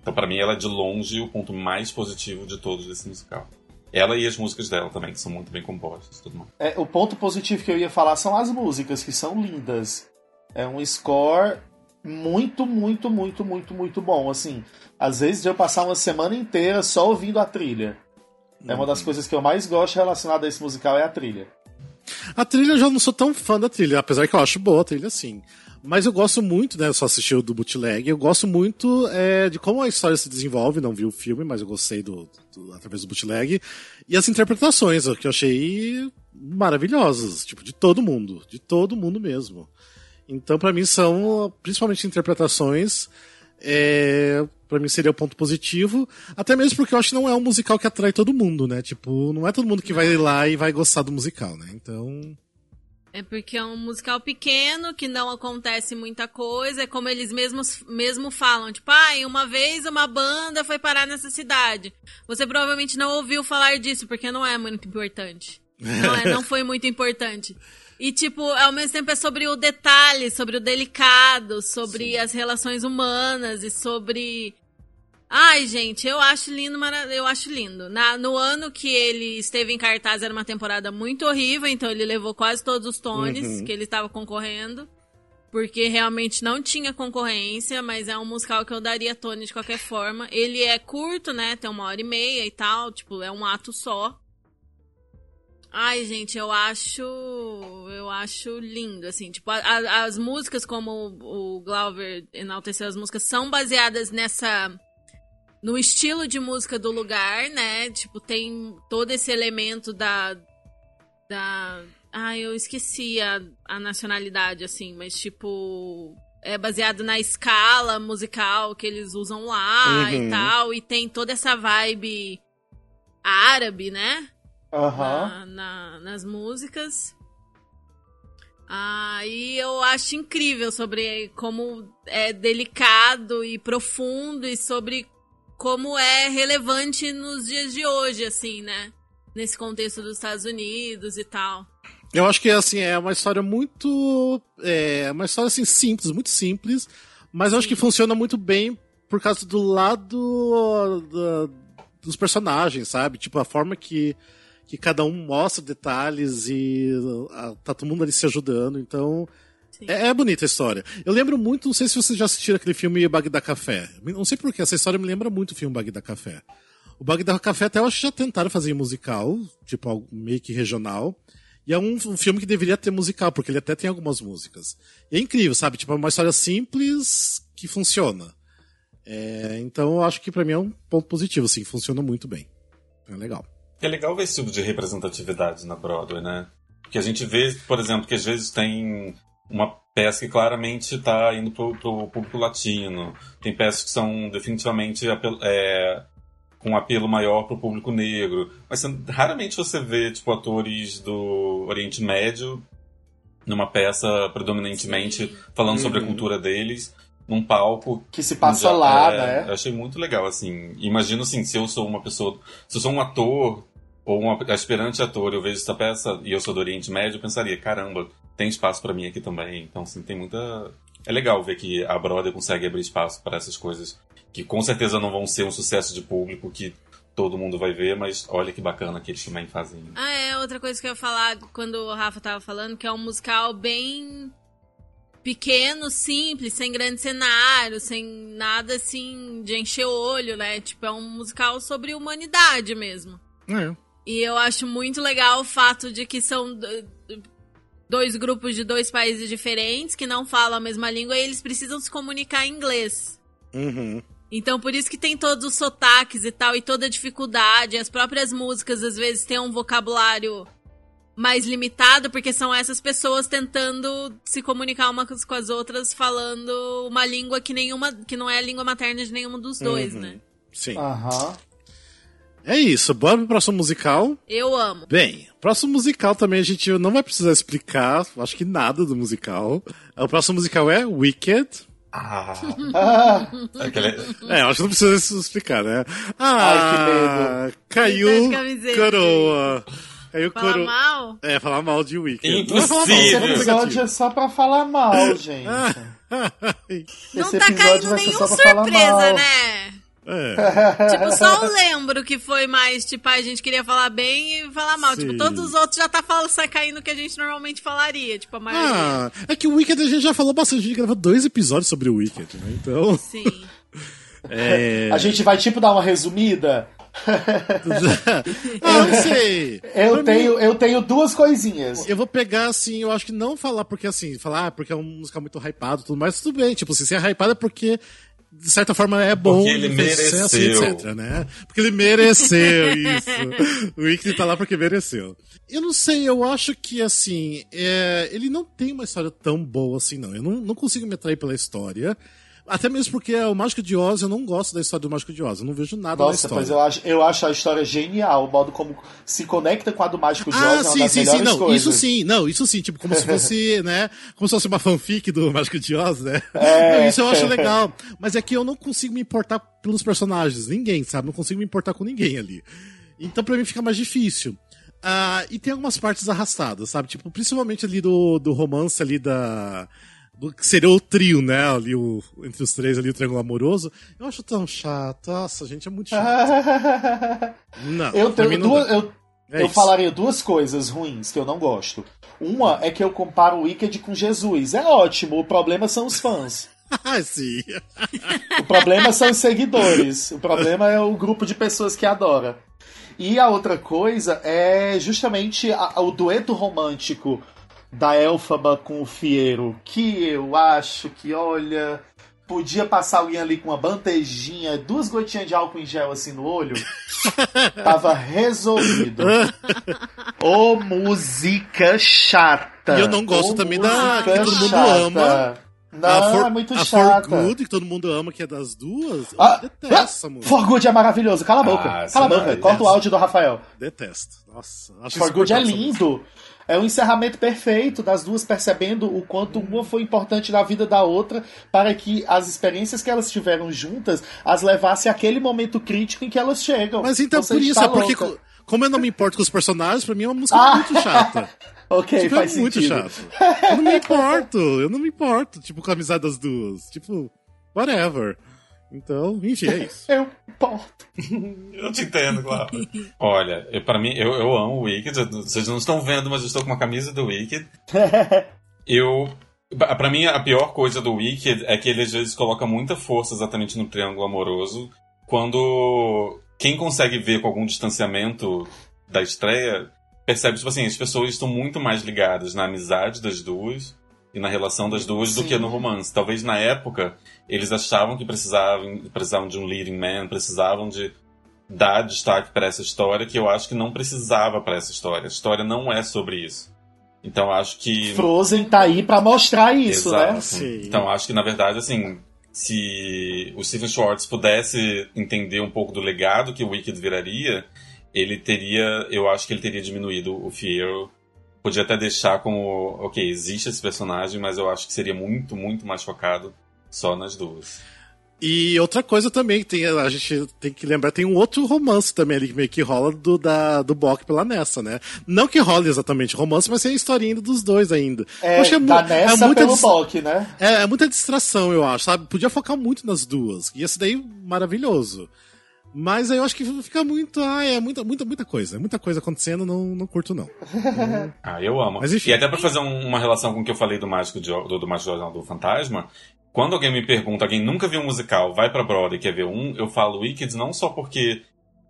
Então, pra mim, ela é de longe o ponto mais positivo de todos desse musical. Ela e as músicas dela também, que são muito bem compostas tudo mais.
É, o ponto positivo que eu ia falar são as músicas, que são lindas. É um score muito, muito, muito, muito, muito bom. Assim, às vezes eu passar uma semana inteira só ouvindo a trilha. É uma das coisas que eu mais gosto relacionada a esse musical é a trilha.
A trilha eu já não sou tão fã da trilha, apesar que eu acho boa a trilha sim. Mas eu gosto muito, né? Eu só assisti o do bootleg. Eu gosto muito é, de como a história se desenvolve. Não vi o filme, mas eu gostei do, do- através do bootleg. E as interpretações, que eu achei maravilhosas. Tipo, de todo mundo. De todo mundo mesmo. Então, pra mim, são principalmente interpretações. É, para mim seria o ponto positivo. Até mesmo porque eu acho que não é um musical que atrai todo mundo, né? Tipo, não é todo mundo que vai lá e vai gostar do musical, né? Então.
É porque é um musical pequeno, que não acontece muita coisa. É como eles mesmos mesmo falam. Tipo, ah, uma vez uma banda foi parar nessa cidade. Você provavelmente não ouviu falar disso, porque não é muito importante. Não, é, não foi muito importante. E, tipo, ao mesmo tempo é sobre o detalhe, sobre o delicado, sobre Sim. as relações humanas e sobre Ai, gente, eu acho lindo, eu acho lindo. Na, no ano que ele esteve em cartaz era uma temporada muito horrível, então ele levou quase todos os tones uhum. que ele estava concorrendo. Porque realmente não tinha concorrência, mas é um musical que eu daria Tony de qualquer forma. Ele é curto, né? Tem uma hora e meia e tal, tipo, é um ato só. Ai, gente, eu acho. Eu acho lindo, assim. Tipo, a, a, as músicas, como o, o Glauber enalteceu as músicas, são baseadas nessa no estilo de música do lugar, né? Tipo, tem todo esse elemento da. da. Ah, eu esqueci a, a nacionalidade, assim, mas tipo. É baseado na escala musical que eles usam lá uhum. e tal. E tem toda essa vibe árabe, né?
Uhum.
Na, na, nas músicas. Ah, e eu acho incrível sobre como é delicado e profundo e sobre como é relevante nos dias de hoje, assim, né? Nesse contexto dos Estados Unidos e tal.
Eu acho que assim é uma história muito é uma história assim simples, muito simples, mas eu acho que funciona muito bem por causa do lado da, dos personagens, sabe? Tipo a forma que que cada um mostra detalhes e a, tá todo mundo ali se ajudando, então é, é, bonita a história. Eu lembro muito, não sei se vocês já assistiram aquele filme Bagdá Café. Não sei porquê, essa história me lembra muito o filme Bagdá Café. O Bagdá Café até eu acho que já tentaram fazer em musical, tipo meio que regional. E é um, um, filme que deveria ter musical, porque ele até tem algumas músicas. E é incrível, sabe? Tipo, é uma história simples que funciona. É, então eu acho que para mim é um ponto positivo, assim, funciona muito bem. É legal.
É legal ver esse tipo de representatividade na Broadway, né? Porque a gente vê, por exemplo, que às vezes tem uma peça que claramente está indo para o público latino. Tem peças que são definitivamente é, com um apelo maior para o público negro. Mas raramente você vê tipo, atores do Oriente Médio numa peça predominantemente Sim. falando uhum. sobre a uhum. cultura deles num palco
que se passa já, lá, é, né?
Eu achei muito legal assim. Imagino assim, se eu sou uma pessoa, se eu sou um ator ou um aspirante ator, eu vejo essa peça e eu sou do Oriente Médio, eu pensaria, caramba, tem espaço para mim aqui também. Então, assim, tem muita. É legal ver que a Brother consegue abrir espaço para essas coisas que com certeza não vão ser um sucesso de público que todo mundo vai ver, mas olha que bacana que eles também fazem.
Ah, é, outra coisa que eu ia falar quando o Rafa tava falando, que é um musical bem pequeno, simples, sem grande cenário, sem nada assim de encher o olho, né? Tipo, é um musical sobre humanidade mesmo.
É.
E eu acho muito legal o fato de que são dois grupos de dois países diferentes que não falam a mesma língua e eles precisam se comunicar em inglês.
Uhum.
Então, por isso que tem todos os sotaques e tal, e toda a dificuldade. As próprias músicas, às vezes, têm um vocabulário mais limitado, porque são essas pessoas tentando se comunicar umas com as outras, falando uma língua que nenhuma. que não é a língua materna de nenhum dos dois,
uhum.
né?
Sim.
Aham.
É isso, bora pro próximo musical.
Eu amo.
Bem, próximo musical também a gente não vai precisar explicar, acho que nada do musical. O próximo musical é Wicked.
Ah.
É, acho que não precisa explicar, né? Ah,
Ai, que medo.
Caiu coroa.
Caiu falar coro... mal?
É, falar mal de Wicked.
Impossível.
Esse episódio é só pra falar mal, gente.
não Esse tá caindo nenhuma surpresa, né?
É.
tipo, só (laughs) o lembro que foi mais, tipo, a gente queria falar bem e falar mal. Tipo, Sim. Tipo, todos os outros já tá falando, caindo o que a gente normalmente falaria, tipo, a maioria.
Ah, é que o Wicked a gente já falou bastante, a gente gravou dois episódios sobre o Wicked, né? Então.
Sim. (laughs)
É...
A gente vai, tipo, dar uma resumida. (laughs)
ah, não sei.
Eu tenho, eu tenho duas coisinhas.
Eu vou pegar assim, eu acho que não falar porque assim, falar ah, porque é um musical muito hypado tudo mais, tudo bem. Tipo, se você é hypado é porque de certa forma é bom
porque ele mereceu. Assim,
etc, né? Porque ele mereceu (laughs) isso. o Wicked tá lá porque mereceu. Eu não sei, eu acho que assim, é, ele não tem uma história tão boa assim, não. Eu não, não consigo me atrair pela história. Até mesmo porque o Mágico de Oz, eu não gosto da história do Mágico de Oz. Eu não vejo nada
Nossa,
da
pois
história.
eu acho, eu acho a história genial, o modo como se conecta com a do Mágico de Oz
Ah,
é uma
sim,
das
sim, sim, não,
coisas.
isso sim, não, isso sim, tipo, como se fosse, (laughs) né, como se fosse uma fanfic do Mágico de Oz, né?
É.
Não, isso eu acho legal, mas é que eu não consigo me importar pelos personagens, ninguém, sabe? Não consigo me importar com ninguém ali. Então pra mim fica mais difícil. Ah, e tem algumas partes arrastadas, sabe? Tipo, principalmente ali do, do romance ali da... Do, que seria o trio, né? Ali, o, entre os três ali, o triângulo amoroso. Eu acho tão chato. Nossa, gente, é muito chato. (laughs) Não,
Eu, tenho
não
duas, eu,
É
eu falaria duas coisas ruins que eu não gosto. Uma é que eu comparo o Wicked com Jesus. É ótimo, o problema são os fãs. (laughs)
Ah, sim.
O problema são os seguidores. O problema é o grupo de pessoas que adora. E a outra coisa é justamente a- o dueto romântico da Elfaba com o Fiero, que eu acho que, olha, podia passar alguém ali com uma bandejinha, duas gotinhas de álcool em gel assim no olho, (laughs) tava resolvido. Ô música chata.
E eu não gosto
Ô,
também da- que todo mundo
chata.
ama.
Não,
a For,
é muito
a
chata.
For Good, que todo mundo ama, que é das duas. Eu
Ah,
detesto
ah,
essa música.
For Good é maravilhoso. Cala a boca.
Ah,
Cala a boca. Corta o áudio do Rafael.
Detesto. Nossa, acho
For Good é
essa música.
É um encerramento perfeito das duas percebendo o quanto uma foi importante na vida da outra para que as experiências que elas tiveram juntas as levasse àquele momento crítico em que elas chegam.
Mas então por isso,
está
é porque,
louca.
como eu não me importo com os personagens, pra mim é uma música
Ah!
muito chata. (laughs)
Ok,
tipo,
faz
é muito
sentido.
chato. Eu não me importo, eu não me importo, tipo, com a amizade das duas. Tipo, whatever. Então, enfim, é isso. (laughs)
Eu importo.
Eu te entendo, claro. Olha, eu, pra mim, eu, eu amo o Wicked. Vocês não estão vendo, mas eu estou com uma camisa do Wicked. (laughs) Eu. pra- Pra mim, a pior coisa do Wicked é que ele às vezes coloca muita força exatamente no triângulo amoroso. Quando quem consegue ver com algum distanciamento da estreia percebe, tipo assim, as pessoas estão muito mais ligadas na amizade das duas e na relação das duas do
Sim.
que no romance. Talvez na época eles achavam que precisavam, precisavam de um leading man, precisavam de dar destaque para essa história que eu acho que não precisava para essa história. A história não é sobre isso. Então eu acho que
Frozen tá aí pra mostrar isso,
Exato.
né?
Sim.
Então acho que na verdade assim, se o Steven Schwartz pudesse entender um pouco do legado que o Wicked viraria, ele teria, eu acho que ele teria diminuído o Fiero. Podia até deixar como, ok, existe esse personagem, mas eu acho que seria muito, muito mais focado só nas duas.
E outra coisa também tem, a gente tem que lembrar, tem um outro romance também ali que meio que rola do, da, do Bok pela Nessa, né? Não que role exatamente romance, mas tem a historinha ainda dos dois ainda.
É,
que mu-
da Nessa
muita
pelo Bok, né?
É, é muita distração, eu acho, sabe? Podia focar muito nas duas. E esse daí, maravilhoso. Mas aí eu acho que fica muito. Ah, é muita, muita, muita coisa. Muita coisa acontecendo, não, não curto, não. (laughs)
Ah, eu amo.
Mas enfim.
E até pra fazer um- uma relação com o que eu falei do Mágico de, do, do Mágico de do Fantasma, quando alguém me pergunta, alguém nunca viu um musical, vai pra Broadway e quer ver um, eu falo Wicked não só porque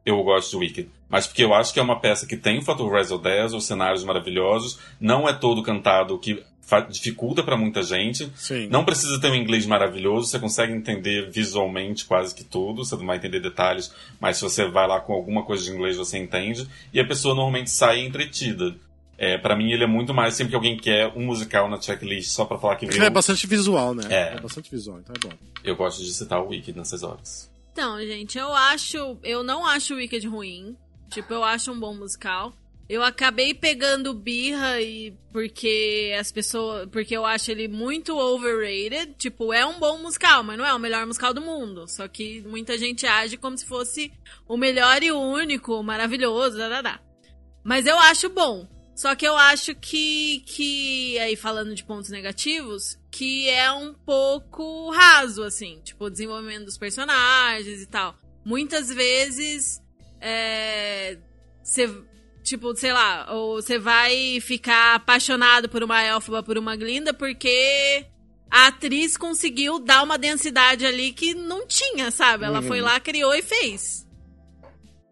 eu gosto de Wicked, mas porque eu acho que é uma peça que tem o fator razzle dazzle, cenários maravilhosos, não é todo cantado, que dificulta pra muita gente.
Sim.
Não precisa ter um inglês maravilhoso, você consegue entender visualmente quase que tudo, você não vai entender detalhes, mas se você vai lá com alguma coisa de inglês você entende, e a pessoa normalmente sai entretida. É, para mim ele é muito mais sempre que alguém quer um musical na checklist só pra falar que
Porque
viu.
é bastante visual, né?
É.
bastante visual, então é bom.
Eu gosto de citar o Wicked nessas horas.
Então, gente, eu acho. Eu não acho o Wicked ruim. Tipo, eu acho um bom musical. Eu acabei pegando birra e porque as pessoas. Porque eu acho ele muito overrated. Tipo, é um bom musical, mas não é o melhor musical do mundo. Só que muita gente age como se fosse o melhor e único, maravilhoso, da, da, da. Mas eu acho bom. Só que eu acho que, que, aí falando de pontos negativos, que é um pouco raso, assim. Tipo, o desenvolvimento dos personagens e tal. Muitas vezes, é, tipo, sei lá, ou você vai ficar apaixonado por uma elfaba, por uma glinda, porque a atriz conseguiu dar uma densidade ali que não tinha, sabe? Ela foi lá, criou e fez.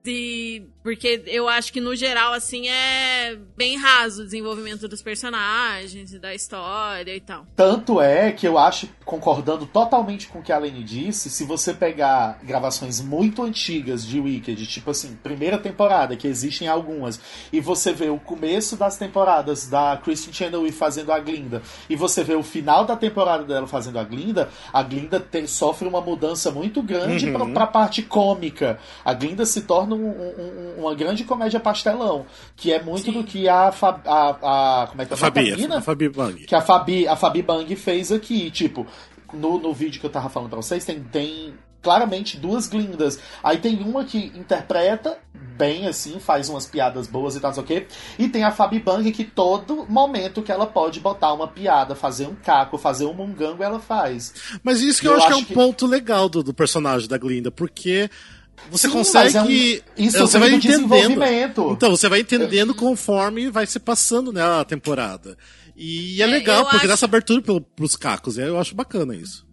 E Porque eu acho que, no geral, assim, é bem raso o desenvolvimento dos personagens e da história e tal.
Tanto é que eu acho, concordando totalmente com o que a Lene disse, se você pegar gravações muito antigas de Wicked, tipo assim, primeira temporada, que existem algumas, e você vê o começo das temporadas da Christian Chenoweth fazendo a Glinda, e você vê o final da temporada dela fazendo a Glinda, a Glinda tem, sofre uma mudança muito grande
Uhum.
pra, pra parte cômica. A Glinda se torna um- um- um- uma grande comédia pastelão, que é muito
Sim.
do que a, Fa- a, a como é que é
A Fabi, a Fabi Bang.
que a Fabi, a Fabi Bang fez aqui. Tipo, no, no vídeo que eu tava falando pra vocês, tem, tem claramente duas glindas. Aí tem uma que interpreta bem assim, faz umas piadas boas e tal, não sei o quê. E tem a Fabi Bang que todo momento que ela pode botar uma piada, fazer um caco, fazer um mungango, ela faz.
Mas isso que
Eu
eu, acho que é um
que-
ponto legal do, do personagem da Glinda, porque você
Sim,
consegue.
é um- isso
você vai
do
entendendo.
desenvolvimento.
Então, você vai entendendo conforme vai se passando né, a temporada. E é,
É,
legal, porque
acho-
dá essa abertura pro, pros cacos. e Eu acho bacana isso.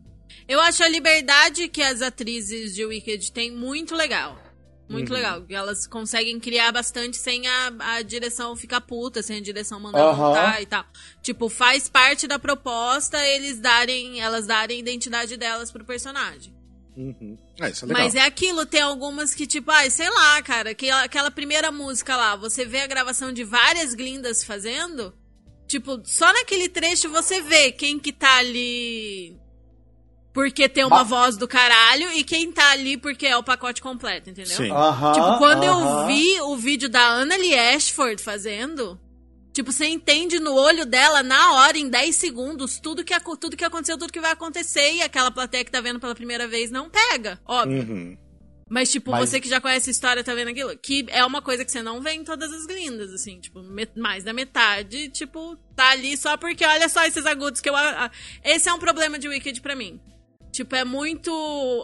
Eu acho a liberdade que as atrizes de Wicked têm muito legal. Muito legal. que Elas conseguem criar bastante sem a, a direção ficar puta, sem a direção mandar voltar e tal. Tipo, faz parte da proposta eles darem, elas darem a identidade delas pro personagem.
Uhum. É, isso é legal.
Mas é aquilo, tem algumas que, tipo, ai, sei lá, cara, aquela, aquela primeira música lá, você vê a gravação de várias glindas fazendo, tipo, só naquele trecho você vê quem que tá ali porque tem uma voz do caralho e quem tá ali porque é o pacote completo, entendeu?
Sim.
Aham,
Tipo, quando eu
aham.
vi o vídeo da Anna Lee Ashford fazendo, tipo, você entende no olho dela, na hora, em 10 segundos, tudo que, tudo que aconteceu, tudo que vai acontecer, e aquela plateia que tá vendo pela primeira vez não pega, óbvio.
Uhum.
Mas, tipo,
Mas-
você que já conhece a história tá vendo aquilo? Que é uma coisa que você não vê em todas as glindas, assim, tipo, mais da metade, tipo, tá ali só porque olha só esses agudos que eu. Esse é um problema de Wicked pra mim. Tipo, é muito.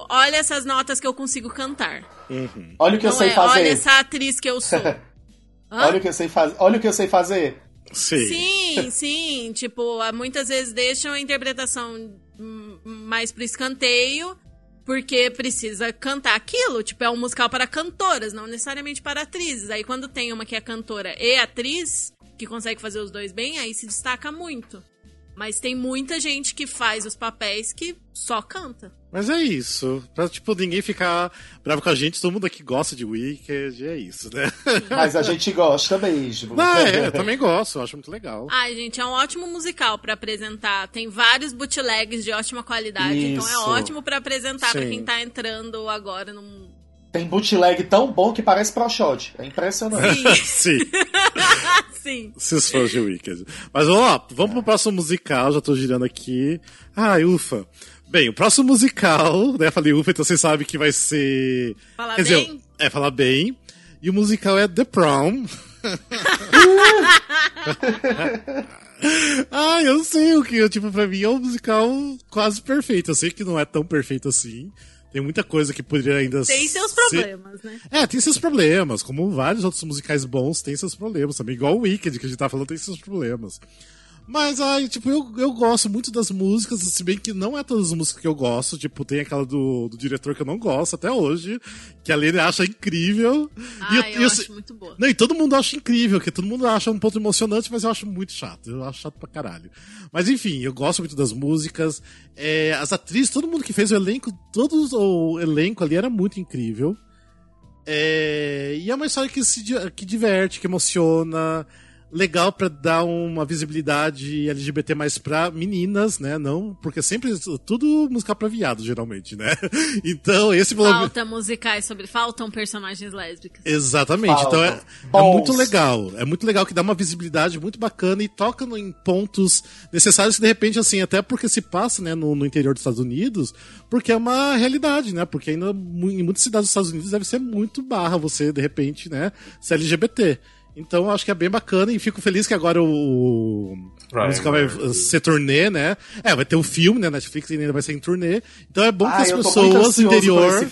Olha essas notas que eu consigo cantar.
Uhum.
Olha o que eu
não
sei
é,
fazer.
olha essa atriz que eu sou. (laughs) Hã?
Olha o que eu sei fazer. Olha o que eu sei fazer.
Sim.
Sim, (laughs) sim. Tipo, ah, muitas vezes deixam a interpretação mais pro escanteio, porque precisa cantar aquilo. Tipo, é um musical para cantoras, não necessariamente para atrizes. Aí quando tem uma que é cantora e atriz, que consegue fazer os dois bem, aí se destaca muito. Mas tem muita gente que faz os papéis que só canta.
Mas é isso. Pra, tipo, ninguém ficar bravo com a gente, todo mundo aqui gosta de Wicked, é isso, né? (laughs)
Mas a gente gosta mesmo.
Ah, é, eu também gosto, eu acho muito legal.
Ai, gente, é um ótimo musical pra apresentar. Tem vários bootlegs de ótima qualidade, então é
Isso.
ótimo pra apresentar pra
Sim.
quem tá entrando agora num.
Tem bootleg tão bom que parece pro shot. É impressionante.
Sim, (laughs)
Sim, (laughs)
sim.
esses fãs de Wicked. Mas vamos lá, vamos pro próximo musical, já tô girando aqui. Ai, ufa. Bem, o próximo musical, né? Falei ufa, então vocês sabem que vai ser.
Falar
Quer
bem?
dizer, é falar bem. E o musical é The Prom. (laughs) ah, eu sei o que, tipo, pra mim é um musical quase perfeito. Eu sei que não é tão perfeito assim. Tem muita coisa que poderia ainda
Tem seus
ser-
problemas, né?
É, tem seus problemas. Como vários outros musicais bons têm seus problemas também. Igual o Wicked, que a gente tá falando, tem seus problemas. Mas, ai, tipo, eu, eu gosto muito das músicas, se bem que não é todas as músicas que eu gosto. Tipo, tem aquela do, do diretor que eu não gosto até hoje, que a Lene acha incrível.
Ah,
E
eu,
eu
acho muito boa.
não, e todo mundo acha incrível, que todo mundo acha um ponto emocionante, mas eu acho muito chato. Eu acho chato pra caralho. Mas enfim, eu gosto muito das músicas. É, as atrizes, todo mundo que fez o elenco, todo o elenco ali era muito incrível. É, e é uma história que, se, que diverte, que emociona. Legal pra dar uma visibilidade LGBT mais pra meninas, né? Não, porque sempre tudo musical pra viado, geralmente, né? (laughs) Então, esse
Falta musicais sobre. Faltam personagens lésbicas.
Exatamente. Então é, é muito legal. É muito legal que dá uma visibilidade muito bacana e toca no- em pontos necessários que, de repente, assim, até porque se passa, né, no, no interior dos Estados Unidos, porque é uma realidade, né? Porque ainda em muitas cidades dos Estados Unidos deve ser muito barra você, de repente, né, ser LGBT. Então eu acho que é bem bacana e fico feliz que agora o, o
Right,
musical vai ser turnê, né? É, vai ter o filme, né? Netflix ainda vai ser em turnê. Então é bom que
Ah,
as
tô muito
pessoas do interior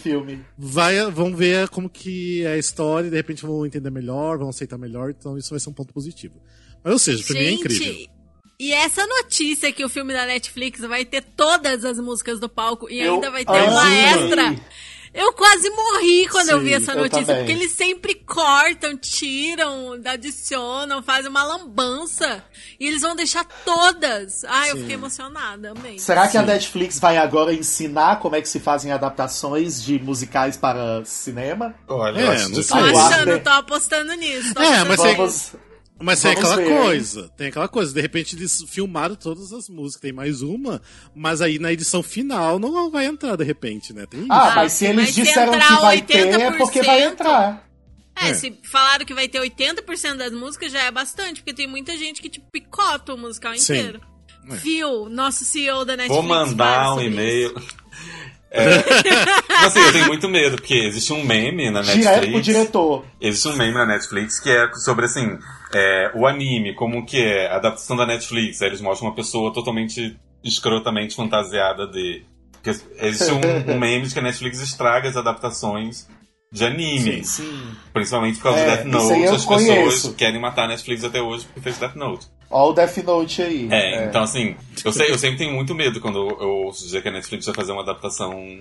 vai, vão ver como que é a história e de repente vão entender melhor, vão aceitar melhor, então isso vai ser um ponto positivo. Mas ou seja, pra mim é incrível.
E essa notícia que o filme da Netflix vai ter todas as músicas do palco e
Eu
ainda vai ter
amei.
uma extra. Eu quase morri quando eu
Sim,
vi essa
eu
notícia, porque eles sempre cortam, tiram, adicionam, fazem uma lambança. E eles vão deixar todas. Ai, eu fiquei emocionada, amei.
Será que a Netflix vai agora ensinar como é que se fazem adaptações de musicais para cinema?
Olha,
É,
eu
não sei.
Tô achando, tô apostando nisso. tô
É,
apostando
mas
nisso.
Vamos.
Mas tem
Vamos
aquela
ver, hein?
coisa, tem aquela coisa, de repente eles filmaram todas as músicas, tem mais uma, mas aí na edição final não vai entrar de repente, né? Tem isso.
Ah,
Ah,
mas se eles
mas se
disseram
entrar
que vai ter, é porque vai
80%,
entrar.
É,
É.
se falaram que vai ter 80% das músicas já é bastante, porque tem muita gente que tipo, picota o musical
Sim.
inteiro.
É.
Phil, nosso CEO da Netflix.
Vou mandar um e-mail. É. Mas, (laughs) assim, eu tenho muito medo, porque existe um meme na
Direto pro
Netflix.
diretor.
Existe um meme na Netflix que é sobre assim, é, o anime, como que é a adaptação da Netflix. Aí eles mostram uma pessoa totalmente escrotamente fantasiada de. Porque existe um, um meme de que a Netflix estraga as adaptações de anime.
Sim.
Principalmente por causa
É,
do Death Note, as
conheço.
pessoas querem matar a Netflix até hoje porque fez Death Note.
Ó o Death Note aí.
É, então assim, eu, sei, eu sempre tenho muito medo quando eu, ouço dizer que a Netflix vai fazer uma adaptação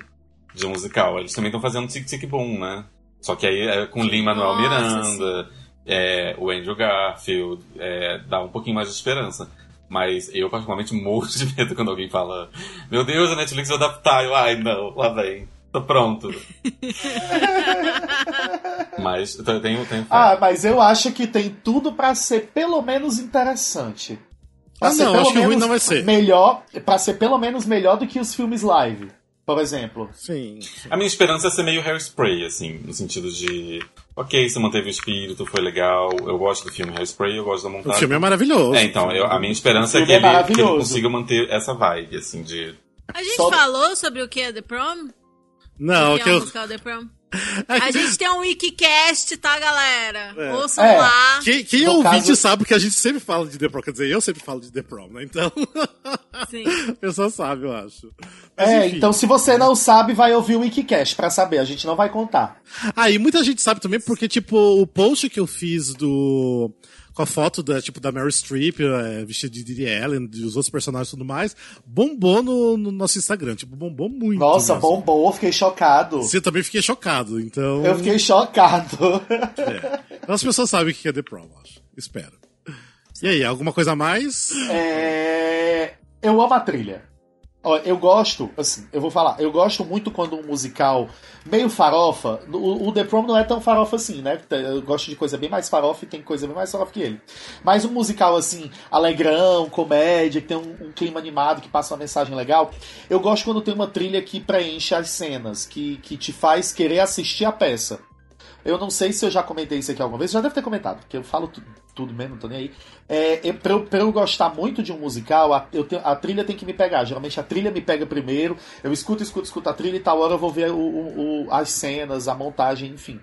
de um musical. Eles também estão fazendo Tic Tic Boom, né? Só que aí é com Lin-Manuel
Nossa,
Miranda, é, o Andrew Garfield, é, dá um pouquinho mais de esperança. Mas eu particularmente morro de medo quando alguém fala Meu Deus, a Netflix vai adaptar. Eu, ai não, lá vem. Tô pronto. (laughs) Mas eu tenho, tenho fé.
Ah, mas eu acho que tem tudo pra ser pelo menos interessante. Pra
Ah,
ser
não,
pelo
acho que ruim
menos
não vai ser.
Melhor, pra ser pelo menos melhor do que os filmes live, por exemplo.
Sim.
A minha esperança é ser meio Hairspray, assim, no sentido de. Ok, você manteve o espírito, foi legal. Eu gosto do filme Hairspray, eu gosto da
O
montagem.
filme é maravilhoso.
É, então, eu- a minha esperança
O
é que
filme
ele,
é
que ele consiga manter essa vibe, assim, de.
A gente
Só-
falou sobre o que é The Prom?
Não,
que (laughs) é
eu...
musical The Prom? A gente tem um Wikicast, tá, galera?
É.
Ouçam
É.
lá.
Quem, quem é
No
ouvinte
caso-
sabe que a gente sempre fala de The Prom, quer dizer, eu sempre falo de The Prom, né? Então, (laughs)
Sim.
a pessoa sabe, eu acho. Mas,
É,
enfim.
então se você não sabe, vai ouvir o Wikicast pra saber. A gente não vai contar.
Ah, e muita gente sabe também porque, tipo, o post que eu fiz do. Com a foto da, tipo, da Mary Streep, é, vestida de Didi Ellen, dos outros personagens e tudo mais, bombou no, no nosso Instagram. Tipo, bombou muito.
Nossa,
mesmo.
bombou, fiquei chocado.
Você também fiquei chocado, então.
Eu fiquei chocado.
É. Então as pessoas sabem o que é The Prom, acho. Espero. E aí, alguma coisa a mais?
É, Eu amo a trilha. Ó, eu gosto, assim, eu vou falar, eu gosto muito quando um musical meio farofa, o, o The Prom não é tão farofa assim, né? Eu gosto de coisa bem mais farofa e tem coisa bem mais farofa que ele. Mas um musical assim, alegrão, comédia, que tem um, um clima animado, que passa uma mensagem legal, eu gosto quando tem uma trilha que preenche as cenas, que, que te faz querer assistir a peça. Eu não sei se eu já comentei isso aqui alguma vez, já deve ter comentado, porque eu falo tu- tudo mesmo, não tô nem aí. É, pra, eu, pra eu gostar muito de um musical, a, eu a trilha tem que me pegar. Geralmente a trilha me pega primeiro, eu escuto, escuto, escuto a trilha e tal hora eu vou ver o- o- o- as cenas, a montagem, enfim.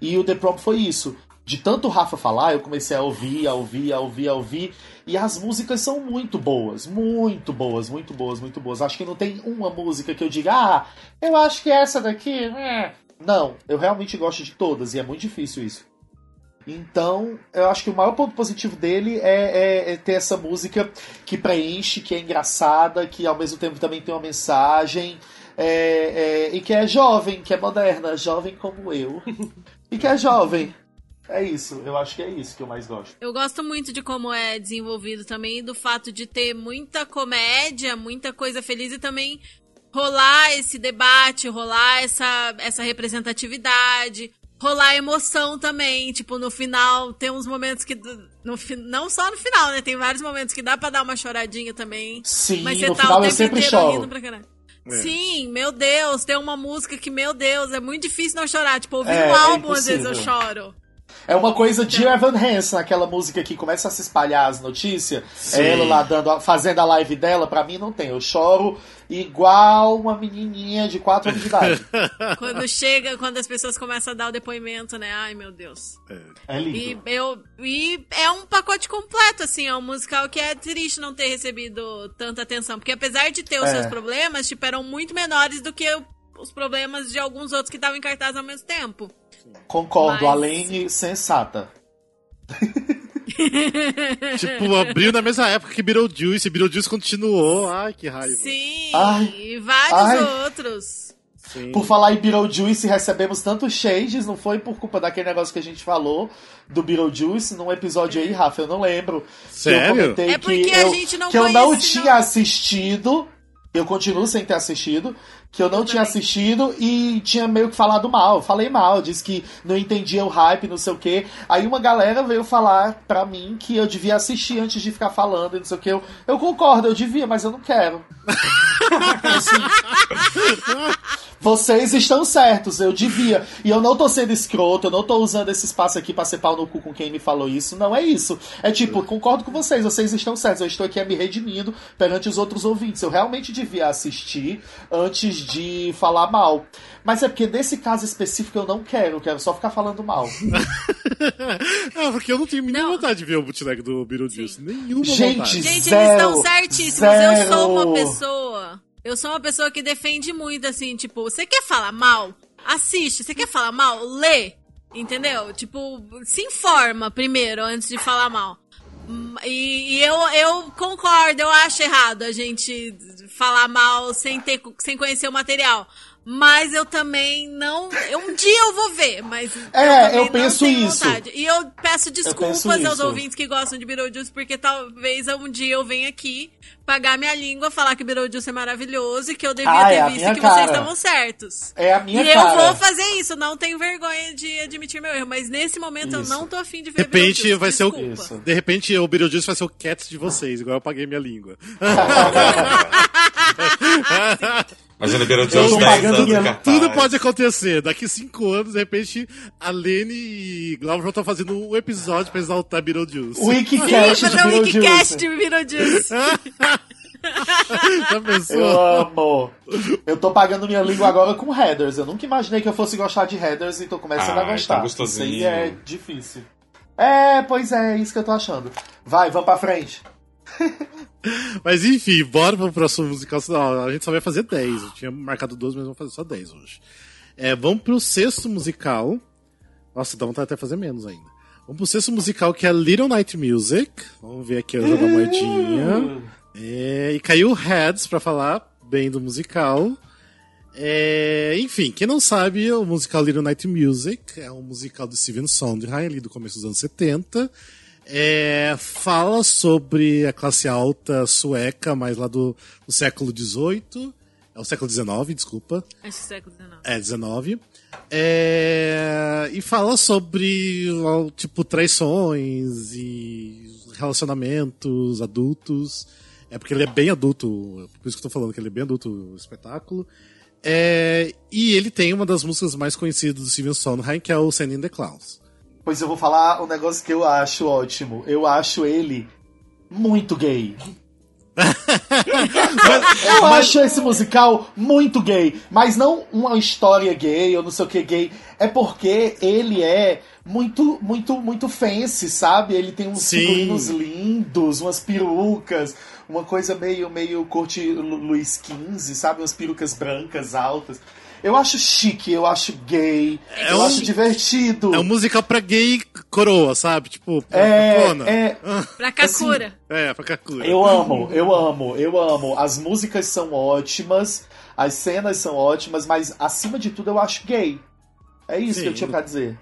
E o The Prom foi isso. De tanto o Rafa falar, eu comecei a ouvir, a ouvir, a ouvir, a ouvir. E as músicas são muito boas. Muito boas, muito boas, muito boas. Acho que não tem uma música que eu diga, ah, eu acho que essa daqui. é." Não, eu realmente gosto de todas e é muito difícil isso. Então, eu acho que o maior ponto positivo dele é, é- é ter essa música que preenche, que é engraçada, que ao mesmo tempo também tem uma mensagem, é, é, e que é jovem, que é moderna, jovem como eu. (laughs) e que é jovem. É isso, eu acho que é isso que eu mais gosto.
Eu gosto muito de como é desenvolvido também, do fato de ter muita comédia, muita coisa feliz e também rolar esse debate, rolar essa, essa representatividade, rolar emoção também. Tipo, no final, tem uns momentos que. No, não só no final, né? Tem vários momentos que dá pra dar uma choradinha também.
Sim,
Mas você
no
tá
final
o
eu
tempo
sempre
inteiro
choro.
rindo pra caralho.
É.
Sim, meu Deus, tem uma música que, meu Deus, é muito difícil não chorar. Tipo, ouvir
É,
um
é
álbum, às vezes eu choro.
É uma coisa de Evan Hansen, aquela música que começa a se espalhar as notícias.
Sim.
É ela lá dando, a- fazendo a live dela, pra mim não tem. Eu choro igual uma menininha de 4 anos de idade. (laughs)
Quando chega, quando as pessoas começam a dar o depoimento, né? Ai, meu Deus.
É
E,
lindo.
eu, e é um pacote completo, assim, é um musical que é triste não ter recebido tanta atenção. Porque apesar de ter os
É.
seus problemas, tipo, eram muito menores do que os problemas de alguns outros que estavam em cartaz ao mesmo tempo.
Concordo,
Mas-
a Lane sensata. (laughs)
Tipo, abriu na mesma época que Beetlejuice, e Beetlejuice continuou. Ai, que raiva.
Sim,
Ai.
e vários
Ai.
outros.
Sim.
Por falar em Beetlejuice, recebemos tantos shades, não foi por culpa daquele negócio que a gente falou do Beetlejuice num episódio aí, Rafa, eu não lembro.
Sério?
É porque
que
a
eu,
gente não
que eu não tinha
não.
assistido, eu continuo sem ter assistido, que eu não
Eu
tinha
também.
assistido e tinha meio que falado mal. Falei mal, disse que não entendia o hype, não sei o quê. Aí uma galera veio falar pra mim que eu devia assistir antes de ficar falando e não sei o quê. Eu, eu concordo, eu devia, mas eu não quero. (laughs) Vocês estão certos, eu devia. E eu não tô sendo escroto, eu não tô usando esse espaço aqui pra ser pau no cu com quem me falou isso. Não é isso. É tipo, concordo com vocês, vocês estão certos. Eu estou aqui me redimindo perante os outros ouvintes. Eu realmente devia assistir antes de falar mal. Mas é porque nesse caso específico eu não quero, eu quero só ficar falando mal. (laughs)
Ah, porque eu não tenho nenhuma vontade de ver o bootleg do Beetlejuice. Nenhuma
Gente,
vontade.
Gente,
Zero,
eles estão certíssimos. Eu sou uma
zero.
pessoa. Eu sou uma pessoa que defende muito, assim, tipo, você quer falar mal? Assiste. Você quer falar mal? Lê. Entendeu? Tipo, se informa primeiro antes de falar mal. E, e eu, eu concordo, eu acho errado a gente falar mal sem, ter, sem conhecer o material. Mas eu também não. eu- Um dia eu vou ver, mas.
É, eu
não
penso
tenho
isso.
vontade. E eu peço desculpas
penso
aos
isso.
ouvintes que gostam de Beetlejuice, porque talvez um dia eu venha aqui pagar minha língua, falar que Beetlejuice é maravilhoso e que eu devia
Ah, é
ter visto e que vocês
cara.
estavam certos.
É a minha
e
cara.
eu vou fazer isso, não tenho vergonha de admitir meu erro, mas nesse momento
Isso.
eu não tô afim de
De
ver
repente
Beetlejuice,
vai ser o.
Isso.
De repente o Beetlejuice vai ser o Cats de vocês, igual eu paguei minha língua. (laughs)
Imagina Beetlejuice
Eu tô
10
pagando
anos
minha-.
Tudo pode acontecer. Daqui cinco anos, de repente, a Lene e Glauber estão fazendo um episódio pra exaltar Beetlejuice.
Wikicast
Sim,
de
fazer um Wikicast de Beetlejuice. (laughs) (laughs)
Já
Eu amo. Eu tô pagando minha língua agora com headers. Eu nunca imaginei que eu fosse gostar de headers e tô começando
Ai,
a gostar.
tá gostosinho.
Isso aí é difícil. É, pois é, é isso que eu tô achando. Vai, vamos pra frente. (laughs)
Mas enfim, bora pro próximo musical. Não, a gente só vai fazer 10. Eu tinha marcado 12, mas vamos fazer só 10 hoje. É, vamos pro sexto musical. Nossa, dá vontade até de fazer menos ainda. Vamos pro sexto musical que é Little Night Music. Vamos ver aqui eu jogar a moedinha. (laughs) É, e caiu Heads pra falar bem do musical. É, enfim, quem não sabe, o musical Little Night Music é um musical do Steven Sondheim, ali do começo dos anos 70. É, fala sobre a classe alta sueca, mas lá do, do século XVIII. É o século XIX, desculpa.
Acho que século XIX.
É, 19. É, e fala sobre, tipo, traições e relacionamentos adultos. É porque ele é bem adulto, por isso que eu tô falando que ele é bem adulto o espetáculo. É, e ele tem uma das músicas mais conhecidas do Steven Sondheim, que é o Sending the Clowns.
Pois eu vou falar um negócio que eu acho ótimo. Eu acho ele muito gay. (laughs) eu acho esse musical muito gay, mas não uma história gay ou não sei o que gay. É porque ele é muito, muito, muito fancy, sabe? Ele tem uns
Sim.
figurinos lindos, umas perucas, uma coisa meio, meio corte Lu- Luiz XV, sabe? Umas perucas brancas altas. Eu acho chique, eu acho gay,
É
eu
um-
acho divertido.
É um musical pra gay coroa, sabe? Tipo, pra
É,
cona. (laughs)
é,
Pra Kakura.
É, pra Kakura.
eu amo, eu amo, eu amo. As músicas são ótimas, as cenas são ótimas, mas acima de tudo eu acho gay. É isso
Sim.
que eu tinha pra dizer.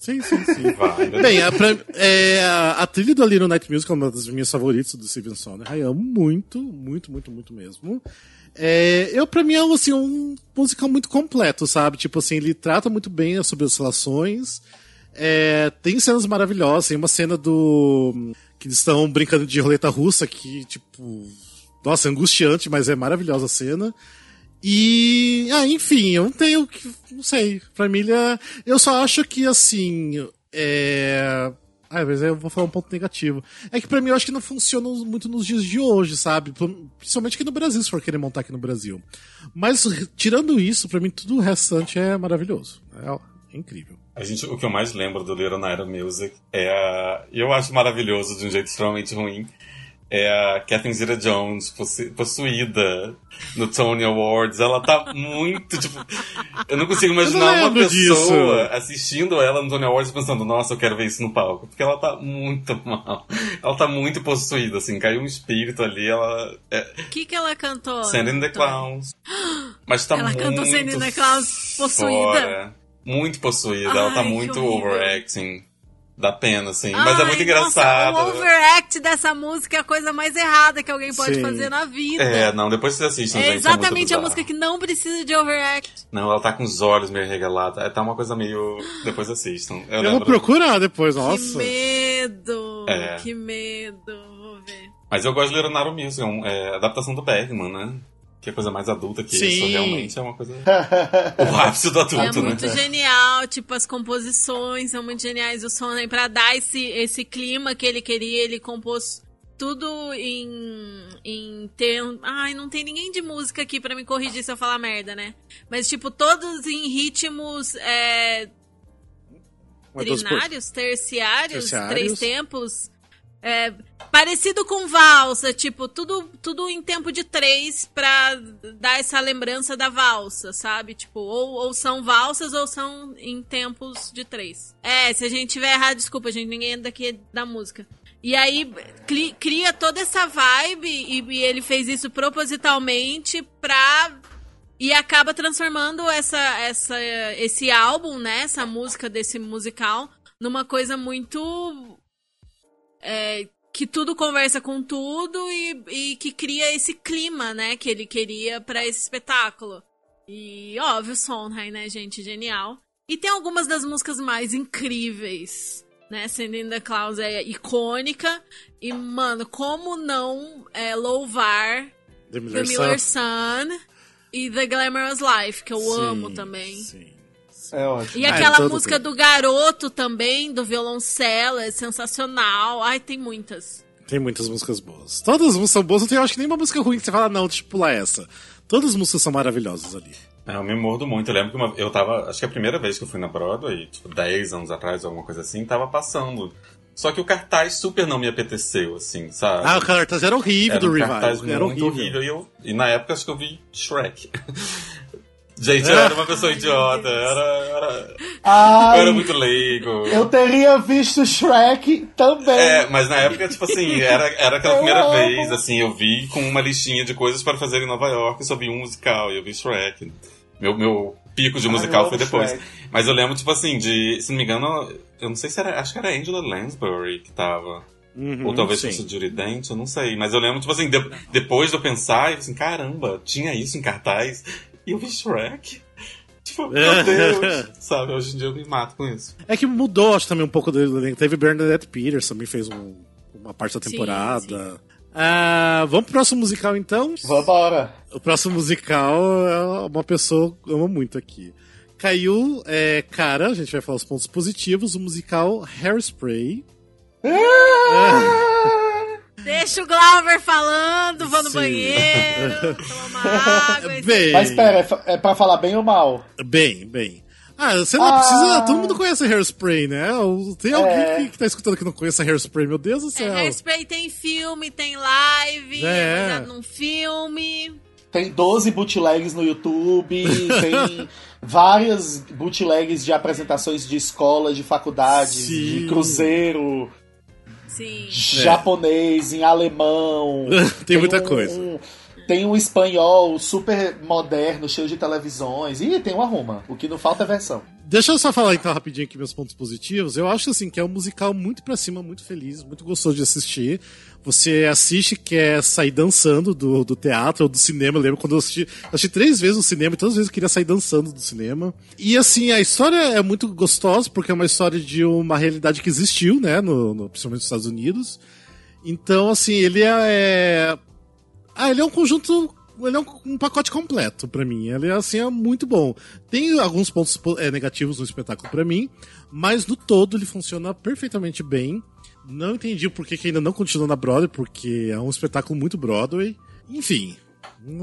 Sim, sim, sim. (laughs)
Vai, né?
Bem, a, pra- é, a, a trilha do Little Night Music é uma das minhas favoritas do Steven Sondheim. Eu amo muito, muito, muito, muito mesmo. É, eu, pra mim, é assim, um musical muito completo, sabe? Tipo assim, ele trata muito bem sobre as relações. É, tem cenas maravilhosas. Tem uma cena do. que eles estão brincando de roleta russa, que, tipo. Nossa, é angustiante, mas é maravilhosa a cena. E, ah, enfim, eu não tenho que. Não sei. Pra mim, eu só acho que, assim. É. Ah, mas eu vou falar um ponto negativo. É que pra mim eu acho que não funciona muito nos dias de hoje, sabe? Principalmente aqui no Brasil, se for querer montar aqui no Brasil. Mas, tirando isso, pra mim tudo o restante é maravilhoso. É, é incrível.
A gente, o que eu mais lembro do Little Night Music é Eu acho maravilhoso de um jeito extremamente ruim. É a Catherine Zeta Jones possu- possuída no Tony Awards. Ela tá muito, tipo. Eu não consigo imaginar uma
lembro
pessoa
disso.
assistindo ela no Tony Awards pensando, nossa, eu quero ver isso no palco. Porque ela tá muito (laughs) mal. Ela tá muito possuída, assim, caiu um espírito ali, ela. É,
O que, que ela cantou?
Sending the
Antônio?
Clowns. Mas tá
Ela
muito
canta Senina Claus possuída.
fora. Muito possuída. ela tá
Ai,
muito
horrível.
overacting. Dá pena, assim. Mas é
Ai,
muito engraçado.
Nossa, o overact dessa música é a coisa mais errada que alguém pode
Sim.
fazer na vida.
É, não, depois vocês assistem,
É
gente.
exatamente
é
a música que não precisa de overact.
Não, ela tá com os olhos meio regalados. É, tá uma coisa meio. Depois assistam. Eu,
Eu vou procurar depois,
Que
nossa.
medo!
É.
Que medo! Vou ver.
Mas eu gosto de Leonardo Music, é, é adaptação do Bergman, né? Que é coisa mais adulta que
Sim.
isso, realmente é uma coisa. (laughs) o ápice do
é
adulto, né?
muito genial, tipo, as composições são muito geniais. O som, né, pra dar esse, esse clima que ele queria, ele compôs tudo em, em termos. Ai, não tem ninguém de música aqui pra me corrigir se eu falar merda, né? Mas, tipo, todos em ritmos é, trinários, terciários,
Terciários.
três tempos. É, parecido com valsa, tipo, tudo, tudo em tempo de três pra dar essa lembrança da valsa, sabe? Tipo, ou, ou são valsas ou são em tempos de três. É, se a gente tiver errado, desculpa, gente, ninguém é daqui da música. E aí cri- cria toda essa vibe e, e ele fez isso propositalmente pra e acaba transformando essa, essa, esse álbum, né? Essa música desse musical numa coisa muito. É, que tudo conversa com tudo e, e que cria esse clima, né? Que ele queria pra esse espetáculo. E óbvio, Sondheim, né, gente? Genial. E tem algumas das músicas mais incríveis, né? Sending the Clouds é icônica. E, mano, como não é, louvar
The
The
Miller
Miller
Sun.
Sun e The Glamorous Life, que eu
Sim,
amo também.
sim.
É ótimo.
E
Ah,
aquela
todo
música
bem.
do garoto também, do violoncelo, é sensacional. Ai, tem muitas.
Tem muitas músicas boas. Todas as músicas são boas, não tem, eu acho que nenhuma música ruim que você fala, não, eu pular essa. Todas as músicas são maravilhosas ali.
É, eu me mordo muito. Eu lembro que uma- eu tava. Acho que a primeira vez que eu fui na Broadway, tipo, 10 anos atrás, alguma coisa assim, tava passando. Só que o cartaz super não me apeteceu, assim, sabe?
Ah, o cartaz era horrível
era
do
um
Revival.
cartaz
Era
muito
horrível.
horrível. E, eu, e na época acho que eu vi Shrek. Gente, eu era uma pessoa idiota. Eu era, eu era, eu
Ai,
era muito leigo.
eu teria visto Shrek também.
É, mas na época, tipo assim, era, era aquela
Eu
primeira
amo.
vez, assim, eu vi com uma listinha de coisas para fazer em Nova York e vi um musical, e eu vi Shrek. Meu, meu pico de musical
eu
foi depois.
Shrek.
Mas eu lembro, tipo assim, de. Se não me engano, eu não sei se era. Acho que era Angela Lansbury que tava.
Uhum,
Ou talvez
sim.
fosse Judy Dent, eu não sei. Mas eu lembro, tipo assim, de- depois de eu pensar, eu falei assim, caramba, tinha isso em cartaz. E vi Shrek. Tipo, meu Deus. Sabe, hoje em dia eu me mato com isso.
É que mudou, acho também um pouco do elenco. Teve Bernadette Peters, também fez um- uma parte da
Sim,
temporada. Ah, vamos pro próximo musical então?
Vambora.
O próximo musical é uma pessoa que eu amo muito aqui. Caiu, é, cara, a gente vai falar os pontos positivos, o musical Hairspray.
Deixa o Glauber falando, vou no
Sim.
banheiro, toma uma água. (laughs)
Bem,
Mas pera, é é pra falar bem ou mal?
bem, bem. Ah, você não
Ah.
precisa. Todo mundo conhece Hairspray, né? Tem alguém
É.
que, que tá escutando que não conhece Hairspray, meu Deus do
É,
céu.
Hairspray tem filme, tem live,
É.
é num filme.
Tem 12 bootlegs no YouTube, tem (laughs) várias bootlegs de apresentações de escola, de faculdades,
Sim.
de cruzeiro,
Sim.
japonês, em alemão. (laughs)
Tem muita
um-
coisa.
um- tem um espanhol super moderno, cheio de televisões. E tem uma Roma. O que não falta é versão.
Deixa eu só falar então rapidinho aqui meus pontos positivos. Eu acho assim que é um musical muito pra cima, muito feliz, muito gostoso de assistir. Você assiste quer sair dançando do, do teatro ou do cinema. Eu lembro quando eu assisti, assisti três vezes no cinema e todas as vezes eu queria sair dançando do cinema. E assim, a história é muito gostosa porque é uma história de uma realidade que existiu, né, no, no- principalmente nos Estados Unidos. Então, assim, ele é, é- Ah, ele é um conjunto. Ele é um, um pacote completo pra mim. Ele é, assim, é muito bom. Tem alguns pontos po- é, negativos no espetáculo pra mim, mas no todo ele funciona perfeitamente bem. Não entendi por que, que ainda não continua na Broadway, porque é um espetáculo muito Broadway. Enfim,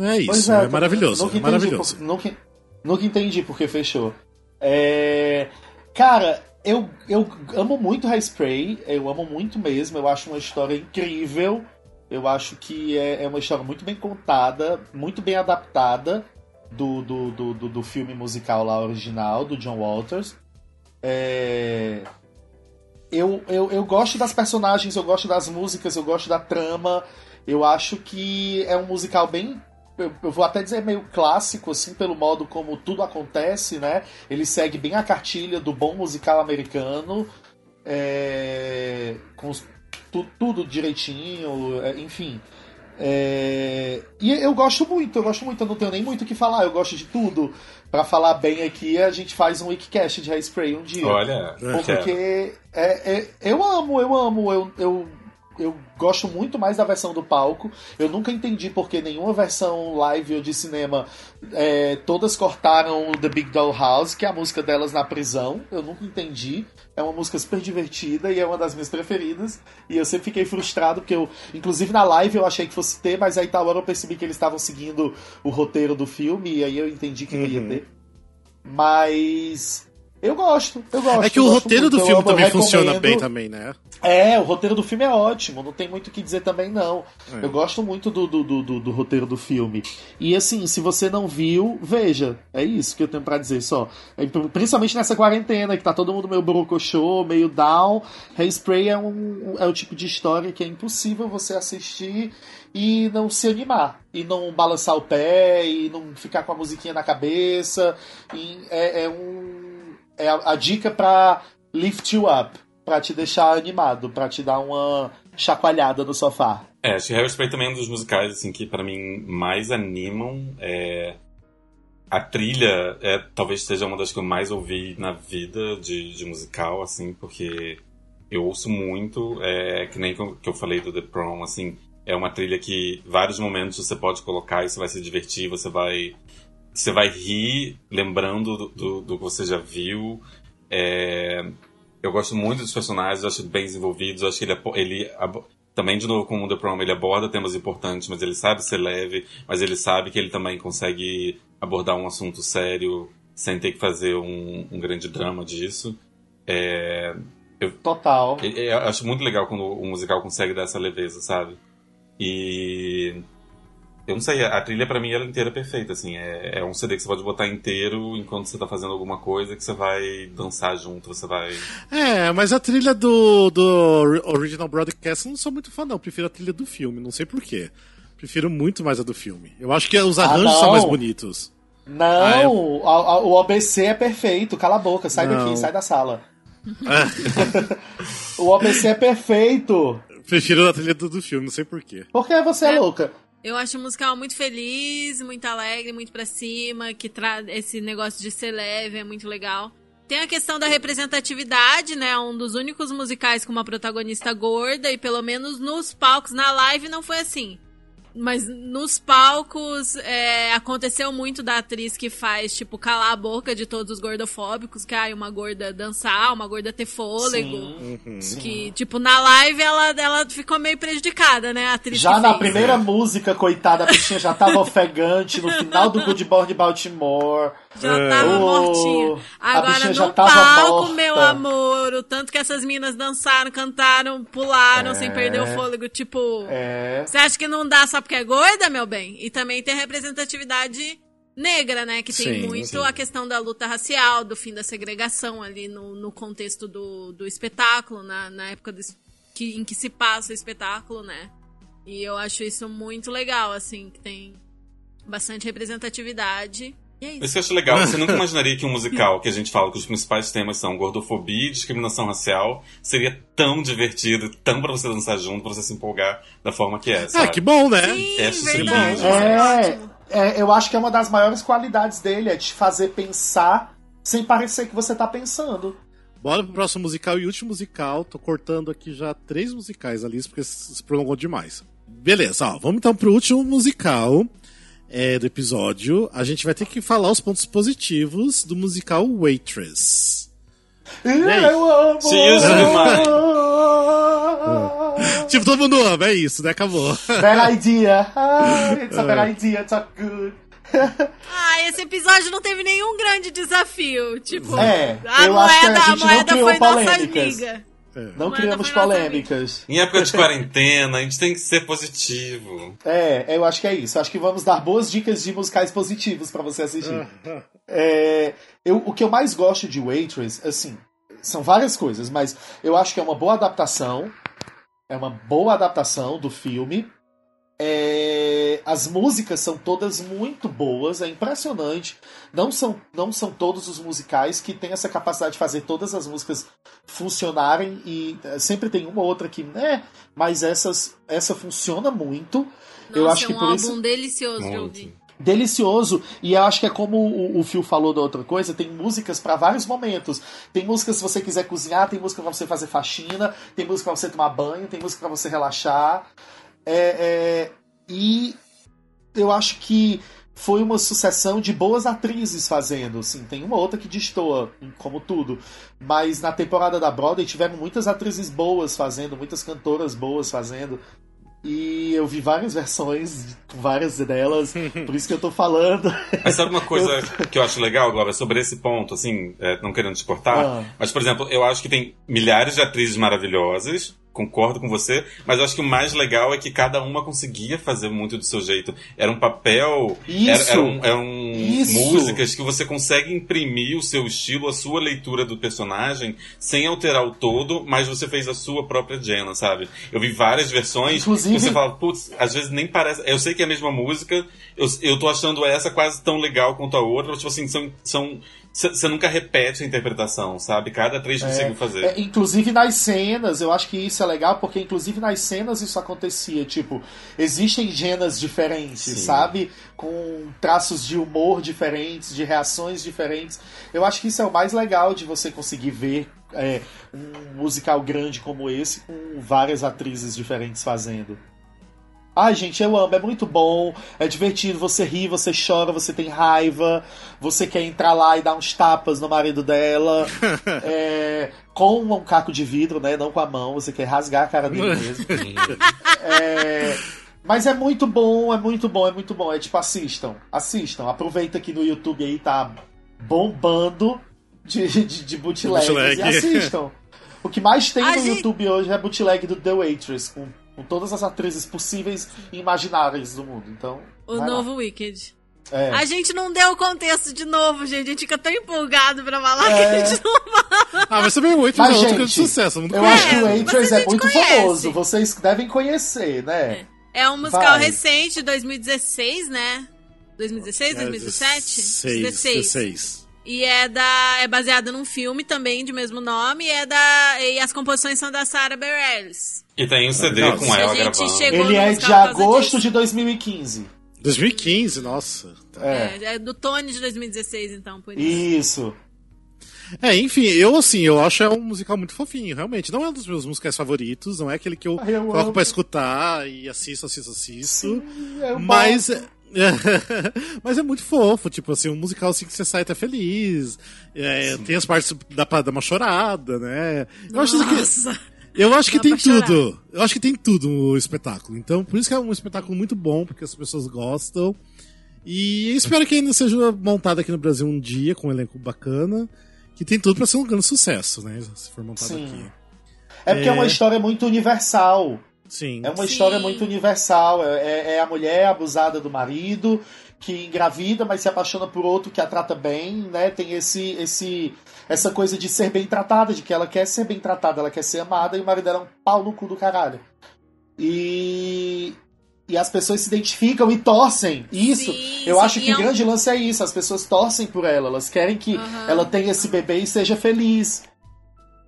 é isso. é,
eu
maravilhoso.
Nunca
É
entendi
maravilhoso.
por- nunca, nunca entendi por que fechou. É, cara, eu, eu amo muito Hairspray, eu amo muito mesmo, eu acho uma história incrível. Eu acho que é, é uma história muito bem contada, muito bem adaptada do, do, do, do, do filme musical lá original, do John Walters. É, eu, eu, eu gosto das personagens, eu gosto das músicas, eu gosto da trama. Eu acho que é um musical bem eu, eu vou até dizer meio clássico, assim, pelo modo como tudo acontece, né? Ele segue bem a cartilha do bom musical americano, é, com tu- tudo direitinho, é, enfim. É, e eu gosto muito, eu gosto muito, eu não tenho nem muito o que falar, eu gosto de tudo. Pra falar bem aqui, a gente faz um Wikicast de Hairspray um dia.
Olha.
Porque é, é- eu amo, eu amo, eu, eu, eu gosto muito mais da versão do palco. Eu nunca entendi porque nenhuma versão live ou de cinema é, todas cortaram The Big Doll House, que é a música delas na prisão. Eu nunca entendi. É uma música super divertida e é uma das minhas preferidas. E eu sempre fiquei frustrado, porque eu, inclusive na live eu achei que fosse ter, mas aí tal hora eu percebi que eles estavam seguindo o roteiro do filme, e aí eu entendi que não ia
Uhum.
ter. Mas. Eu gosto, eu gosto.
É que o roteiro
muito,
do filme também funciona bem também, né?
É, o roteiro do filme é ótimo, não tem muito o que dizer também, não.
É.
Eu gosto muito do, do, do, do- do roteiro do filme. E assim, se você não viu, veja. É isso que eu tenho pra dizer só. É, Principalmente nessa quarentena, que tá todo mundo meio brocochô, meio down. Hairspray é, um, é o tipo de história que é impossível você assistir e não se animar. E não balançar o pé, e não ficar com a musiquinha na cabeça. É, é um. É a, a dica pra lift you up pra te deixar animado, pra te dar uma chacoalhada no sofá.
É, acho que Hairspray também é um dos musicais assim, que para mim mais animam. É... A trilha é, talvez seja uma das que eu mais ouvi na vida de, de musical, assim, porque eu ouço muito, é, que nem que eu falei do The Prom, assim, é uma trilha que vários momentos você pode colocar e você vai se divertir, você vai você vai rir lembrando do, do, do que você já viu. É, eu gosto muito dos personagens, eu acho bem desenvolvidos, eu acho que ele, apo- ele também, de novo, como o The Prom, ele aborda temas importantes, mas ele sabe ser leve, mas ele sabe que ele também consegue abordar um assunto sério sem ter que fazer um, um grande drama disso. É,
Total.
eu, eu acho muito legal quando o musical consegue dar essa leveza, sabe? E. Eu não sei, a trilha pra mim ela é inteira perfeita, assim. É, é um CD que você pode botar inteiro enquanto você tá fazendo alguma coisa que você vai dançar junto, você vai.
É, mas a trilha do, do ori- Original Broadcast eu não sou muito fã, não. Prefiro a trilha do filme, não sei porquê. Prefiro muito mais a do filme. Eu acho que os arranjos
não.
são mais bonitos.
Não,
Ah,
a- a- o OBC é perfeito. Cala a boca, sai
Não.
daqui, sai da sala. (laughs) o OBC é perfeito.
Prefiro a trilha do, do filme, não sei porquê.
Por que você é,
É.
louca?
Eu acho o musical muito feliz, muito alegre, muito pra cima, que traz esse negócio de ser leve, é muito legal. Tem a questão da representatividade, né? Um dos únicos musicais com uma protagonista gorda, e pelo menos nos palcos, na live não foi assim. Mas nos palcos é, aconteceu muito da atriz que faz, tipo, calar a boca de todos os gordofóbicos, que ai, uma gorda dançar, uma gorda ter fôlego.
Uhum.
Sim.
Que, tipo, na live ela, ela ficou meio prejudicada, né? A atriz
Já na
fez.
primeira música, coitada, a bichinha já tava ofegante no final do Good Morning Baltimore.
Já tava
Oh,
mortinha. Agora no palco,
morta.
meu amor, o tanto que essas minas dançaram, cantaram, pularam
É.
sem perder o fôlego, tipo.
É.
Você acha que não dá só porque é gorda, meu bem? E também tem representatividade negra, né? Que tem
Sim,
muito
sim.
a questão da luta racial, do fim da segregação ali no, no contexto do, do espetáculo, na, na época do que, em que se passa o espetáculo, né? E eu acho isso muito legal, assim, que tem bastante representatividade. E é isso.
Isso que eu acho legal. Você nunca (laughs) imaginaria que um musical que a gente fala que os principais temas são gordofobia e discriminação racial seria tão divertido, tão pra você dançar junto, pra você se empolgar da forma que é,
Ah,
sabe?
que bom, né?
Sim,
É,
verdade.
É,
ótimo.
é, eu acho que é uma das maiores qualidades dele, é te fazer pensar sem parecer que você tá pensando.
Bora pro próximo musical e último musical. Tô cortando aqui já três musicais ali, porque se prolongou demais. Beleza, ó, vamos então pro último musical é, do episódio. A gente vai ter que falar os pontos positivos do musical Waitress.
Eu amo!
Be (laughs)
Tipo, todo mundo ama, é isso, né? Acabou.
Bad idea. Ah, it's a bad idea, it's a good.
Ah, esse episódio não teve nenhum grande desafio. Tipo,
É,
a moeda, a, moeda foi nossa
polêmicas.
Amiga.
Não
Manda
criamos polêmicas.
Em época de quarentena, a gente tem que ser positivo. (laughs)
É, eu acho que é isso. Acho que vamos dar boas dicas de musicais positivos pra você assistir. É, eu, o que eu mais gosto de Waitress, assim, são várias coisas, mas eu acho que é uma boa adaptação. É uma boa adaptação do filme. É, as músicas são todas muito boas, é impressionante. Não são, não são todos os musicais que têm essa capacidade de fazer todas as músicas funcionarem e é, sempre tem uma ou outra que, né, mas essas, essa funciona muito.
Nossa,
eu acho
é
que
um
por
álbum
isso
delicioso de ouvir.
delicioso e eu acho que é como o, o Phil falou da outra coisa tem músicas para vários momentos tem música se você quiser cozinhar tem música para você fazer faxina tem música para você tomar banho tem música para você relaxar É, é, e eu acho que foi uma sucessão de boas atrizes fazendo, assim, tem uma outra que destoa, como tudo, mas na temporada da Broadway tiveram muitas atrizes boas fazendo, muitas cantoras boas fazendo, e eu vi várias (laughs) versões, várias delas, por isso que eu tô falando.
Mas sabe uma coisa (laughs) que eu acho legal, Glória, sobre esse ponto, assim, é, não querendo te cortar,
Ah.
mas, por exemplo, eu acho que tem milhares de atrizes maravilhosas, concordo com você, mas eu acho que o mais legal é que cada uma conseguia fazer muito do seu jeito. Era um papel,
Isso.
era, eram, eram
Isso.
músicas que você consegue imprimir o seu estilo, a sua leitura do personagem, sem alterar o todo, mas você fez a sua própria Jenna, sabe? Eu vi várias versões
Inclusive-
que você fala, putz, às vezes nem parece. Eu sei que é a mesma música, eu, eu tô achando essa quase tão legal quanto a outra, tipo assim, são. são você nunca repete a interpretação, sabe? Cada atriz conseguiu fazer.
É, inclusive nas cenas, eu acho que isso é legal, porque inclusive nas cenas isso acontecia. Tipo, existem genas diferentes,
Sim.
sabe? Com traços de humor diferentes, de reações diferentes. Eu acho que isso é o mais legal de você conseguir ver é, um musical grande como esse, com várias atrizes diferentes fazendo. Ai, gente, eu amo, é muito bom, é divertido, você ri, você chora, você tem raiva, você quer entrar lá e dar uns tapas no marido dela, (laughs) é, com um caco de vidro, né, não com a mão, você quer rasgar a cara dele mesmo. (laughs) É, mas é muito bom, é muito bom, é muito bom, é tipo, assistam, assistam, aproveita que no YouTube aí tá bombando de, de, de bootlegs
Bootleg.
e assistam. O que mais tem
A
no
gente-
YouTube hoje é bootleg do The Waitress, com, com todas as atrizes possíveis e imagináveis do mundo. Então,
O
vai lá.
novo Wicked.
É.
A gente não deu o contexto de novo, gente. A gente fica tão empolgado pra falar
É.
que a gente não fala.
Ah, mas também o 8
Mas,
é outro
gente,
grande sucesso. Muito
Eu
bom.
acho que o
mas
Waitress
a
é
gente
muito
conhece.
famoso, vocês devem conhecer, né?
É um musical
Vai.
recente, 2016, né? 2016, 2017?
16,
16.
16.
E é da é baseado num filme também de mesmo nome, e é da e as composições são da Sarah Bareilles.
E tem um CD
Legal.
com
A
ela
gente
gravando.
Ele é de agosto
disso.
de 2015.
2015, nossa.
É.
É, é do Tony de 2016, então, por isso.
Isso.
É, enfim, eu assim, eu acho é um musical muito fofinho, realmente. Não é um dos meus musicais favoritos, não é aquele que eu,
Ah, eu
coloco
amo.
pra escutar e assisto, assisto, assisto.
É bom. (laughs)
mas. é muito fofo, tipo assim, um musical assim que você sai até feliz. É, tem as partes da pra dar uma chorada, né? Eu acho que
Nossa!
Eu acho que
Dá
tem
chorar.
tudo. Eu acho que tem tudo o espetáculo. Então, por isso que é um espetáculo muito bom, porque as pessoas gostam. E espero que ainda seja montado aqui no Brasil um dia, com um elenco bacana. Que tem tudo pra ser um grande sucesso, né? Se for montado
Sim.
aqui.
É porque é.
É.
uma história muito universal.
Sim.
É uma
Sim.
história muito universal. É, é- é a mulher abusada do marido, que engravida, mas se apaixona por outro que a trata bem, né? Tem esse, esse, essa coisa de ser bem tratada, de que ela quer ser bem tratada, ela quer ser amada, e o marido dela é um pau no cu do caralho. E. E as pessoas se identificam e torcem. Isso.
Sim,
Eu
sim,
acho que
é
o
um-
grande lance é isso. As pessoas torcem por ela. Elas querem que
Aham.
ela tenha esse bebê e seja feliz.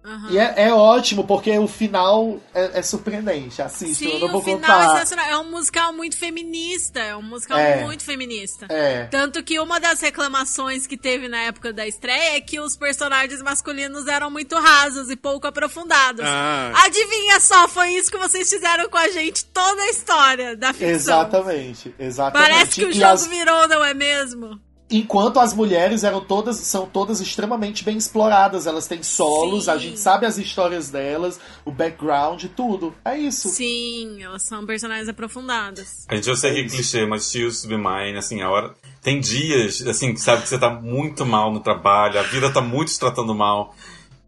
Aham.
E é, é ótimo, porque o final é, é surpreendente. Assista, eu
Sim,
não vou
o final
contar.
é sensacional. É um musical muito feminista. É um musical
É.
muito feminista.
É.
Tanto que uma das reclamações que teve na época da estreia é que os personagens masculinos eram muito rasos e pouco aprofundados.
Ah.
Adivinha só, foi isso que vocês fizeram com a gente toda a história da ficção.
Exatamente, exatamente.
Parece que o
E
jogo
as-
virou, não é mesmo?
Enquanto as mulheres eram todas são todas extremamente bem exploradas, elas têm solos,
Sim.
a gente sabe as histórias delas, o background, tudo. É isso.
Sim, elas são personagens aprofundadas.
A gente eu sei que é clichê, mas She Used Be Mine, assim, a hora. Tem dias, assim, que sabe que você tá muito mal no trabalho, a vida tá muito te tratando mal.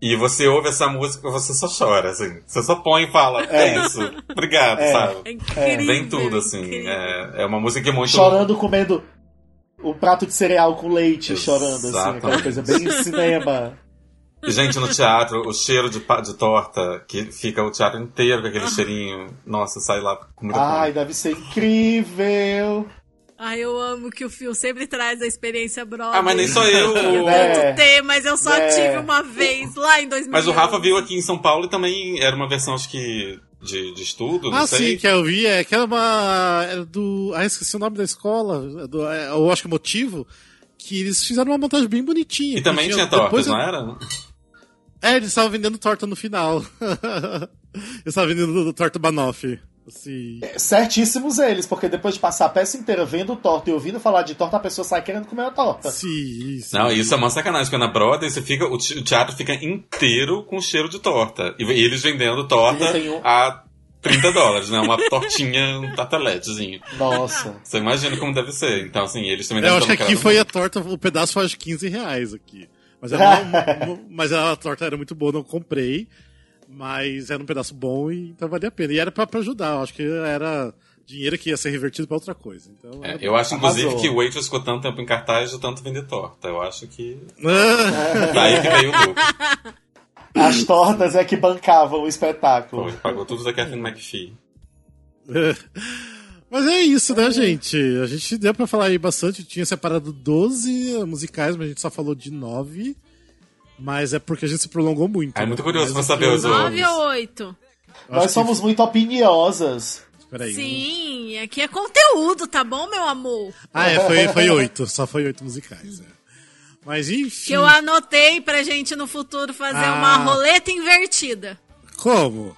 E você ouve essa música você só chora, assim. Você só põe e fala, é, isso, obrigado,
É.
sabe?
É incrível.
Vem tudo, assim. É, é uma música que é muito.
Chorando comendo o prato de cereal com leite, chorando assim, aquela
Exatamente.
coisa bem cinema.
E, gente, no teatro, o cheiro de, de torta, que fica o teatro inteiro com aquele cheirinho. Nossa, sai lá com muita
Ai,
fome.
deve ser incrível.
Ai, eu amo que o Phil sempre traz a experiência brother.
Ah, mas nem só eu.
Eu (laughs)
É.
tento ter, mas eu só
É.
tive uma vez lá em 2000.
Mas o Rafa viu aqui em São Paulo e também era uma versão, acho que, de, de estudo,
Ah,
sei.
sim, que eu vi, é que era uma. Era do. Ah, esqueci o nome da escola. Do, é, eu acho que motivo. Que eles fizeram uma montagem bem bonitinha.
E também
que
tinha tortas,
eu-
não era?
É, eles estavam vendendo torta no final. (laughs) eles estavam vendendo torta banoffee. Assim.
Certíssimos eles, porque depois de passar a peça inteira vendo torta e ouvindo falar de torta, a pessoa sai querendo comer a torta.
Sim, isso.
Não, isso é uma sacanagem, porque na Broadway você fica, o te- o teatro fica inteiro com cheiro de torta. E eles vendendo torta
um-
a 30 dólares, né? Uma tortinha, um tarteletezinho.
Nossa.
Você imagina como deve ser. Então, assim, eles também
Eu
devem
acho que aqui foi a torta, o pedaço foi acho que 15 reais aqui. Mas, era uma- uma- mas a torta era muito boa, não comprei. Mas era um pedaço bom e então valia a pena. E era pra, pra ajudar, eu acho que era dinheiro que ia ser revertido pra outra coisa. Então,
É, eu acho, inclusive,
Arrasou.
que o Waitress ficou tanto tempo em cartaz de tanto vender torta. Eu acho que (laughs) daí que veio o lucro. (laughs)
As tortas é que bancavam o espetáculo.
Foi, pagou tudo da Catherine McPhee. (laughs)
Mas é isso, né, gente? A gente deu pra falar aí bastante. Tinha separado 12 musicais, mas a gente só falou de 9. Mas é porque a gente se prolongou muito.
É muito
né?
curioso
Mas
pra saber os outros.
Nove ou oito?
eu
Nós
acho
somos muito opiniosas.
que- Peraí.
Sim, aqui é conteúdo, tá bom, meu amor?
Ah, é, foi, foi oito. Só foi oito musicais. é. Mas enfim.
Que eu anotei pra gente no futuro fazer
Ah.
uma roleta invertida.
Como?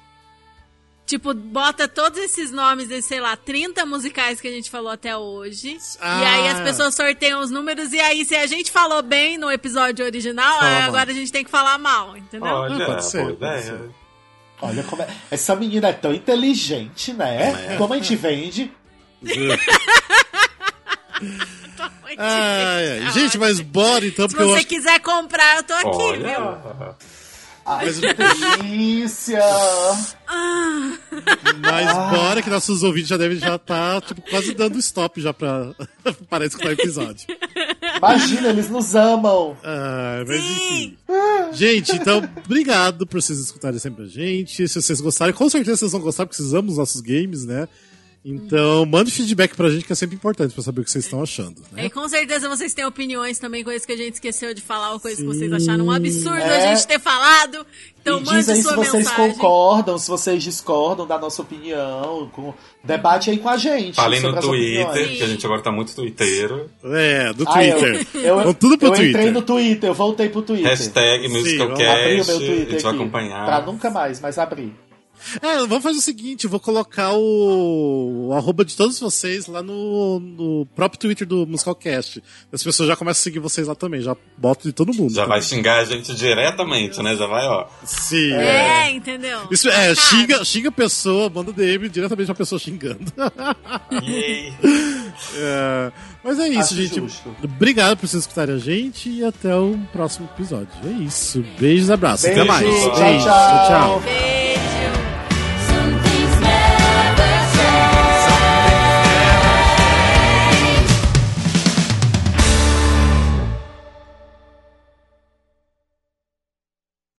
Tipo, bota todos esses nomes de, sei lá, 30 musicais que a gente falou até hoje.
Ah.
E aí as pessoas sorteiam os números. E aí, se a gente falou bem no episódio original, agora a gente tem que falar mal, entendeu?
Olha,
Ah, pode ser, pode
ideia.
ser.
Olha como é. Essa menina é tão inteligente, né?
É.
Como a gente vende. (laughs)
Ai. Gente, mas bora então,
Se
eu
você quiser comprar, eu tô aqui, viu?
Olha.
Ai,
Mas-
que delícia!
Mas bora que nossos ouvintes já devem já estar tipo, quase dando stop já pra, (laughs) para escutar o episódio.
Imagina, eles nos amam.
Ah, mas
Sim.
enfim. Gente, então, obrigado por vocês escutarem sempre a gente. Se vocês gostarem, com certeza vocês vão gostar, porque vocês amam os nossos games, né? Então, mande feedback pra gente, que é sempre importante pra saber o que vocês estão achando, né?
E com certeza vocês têm opiniões também, coisas que a gente esqueceu de falar, ou coisas que vocês acharam um absurdo
É.
a gente ter falado. Então
e
mande
diz aí se
sua
vocês
mensagem.
concordam, se vocês discordam da nossa opinião. Com... Debate aí com a gente.
Falem no Twitter, que a gente agora tá muito twitteiro.
É, do
Ah, eu-
Twitter.
eu,
Vão tudo pro
eu
Twitter.
entrei no Twitter, eu voltei pro Twitter.
Hashtag
Sim,
Abri o
MusicalCast,
meu
a
Twitter
gente vai
aqui.
acompanhar.
Pra nunca mais, mas abri.
É, vamos fazer o seguinte, vou colocar o, o arroba de todos vocês lá no, no próprio Twitter do Musicalcast. As pessoas já começam a seguir vocês lá também, já boto de todo mundo.
Já
tá?
vai xingar a gente diretamente, né? Já vai, ó.
Sim,
É, entendeu?
Isso é, xinga, xinga a pessoa, manda DM diretamente pra pessoa xingando. (laughs) É, mas é isso,
Acho
gente.
justo.
Obrigado por vocês escutarem a gente e até o próximo episódio. É isso. Beijos e abraços. Até
Beijo,
mais.
tchau,
Beijo,
tchau.
tchau.
Beijo.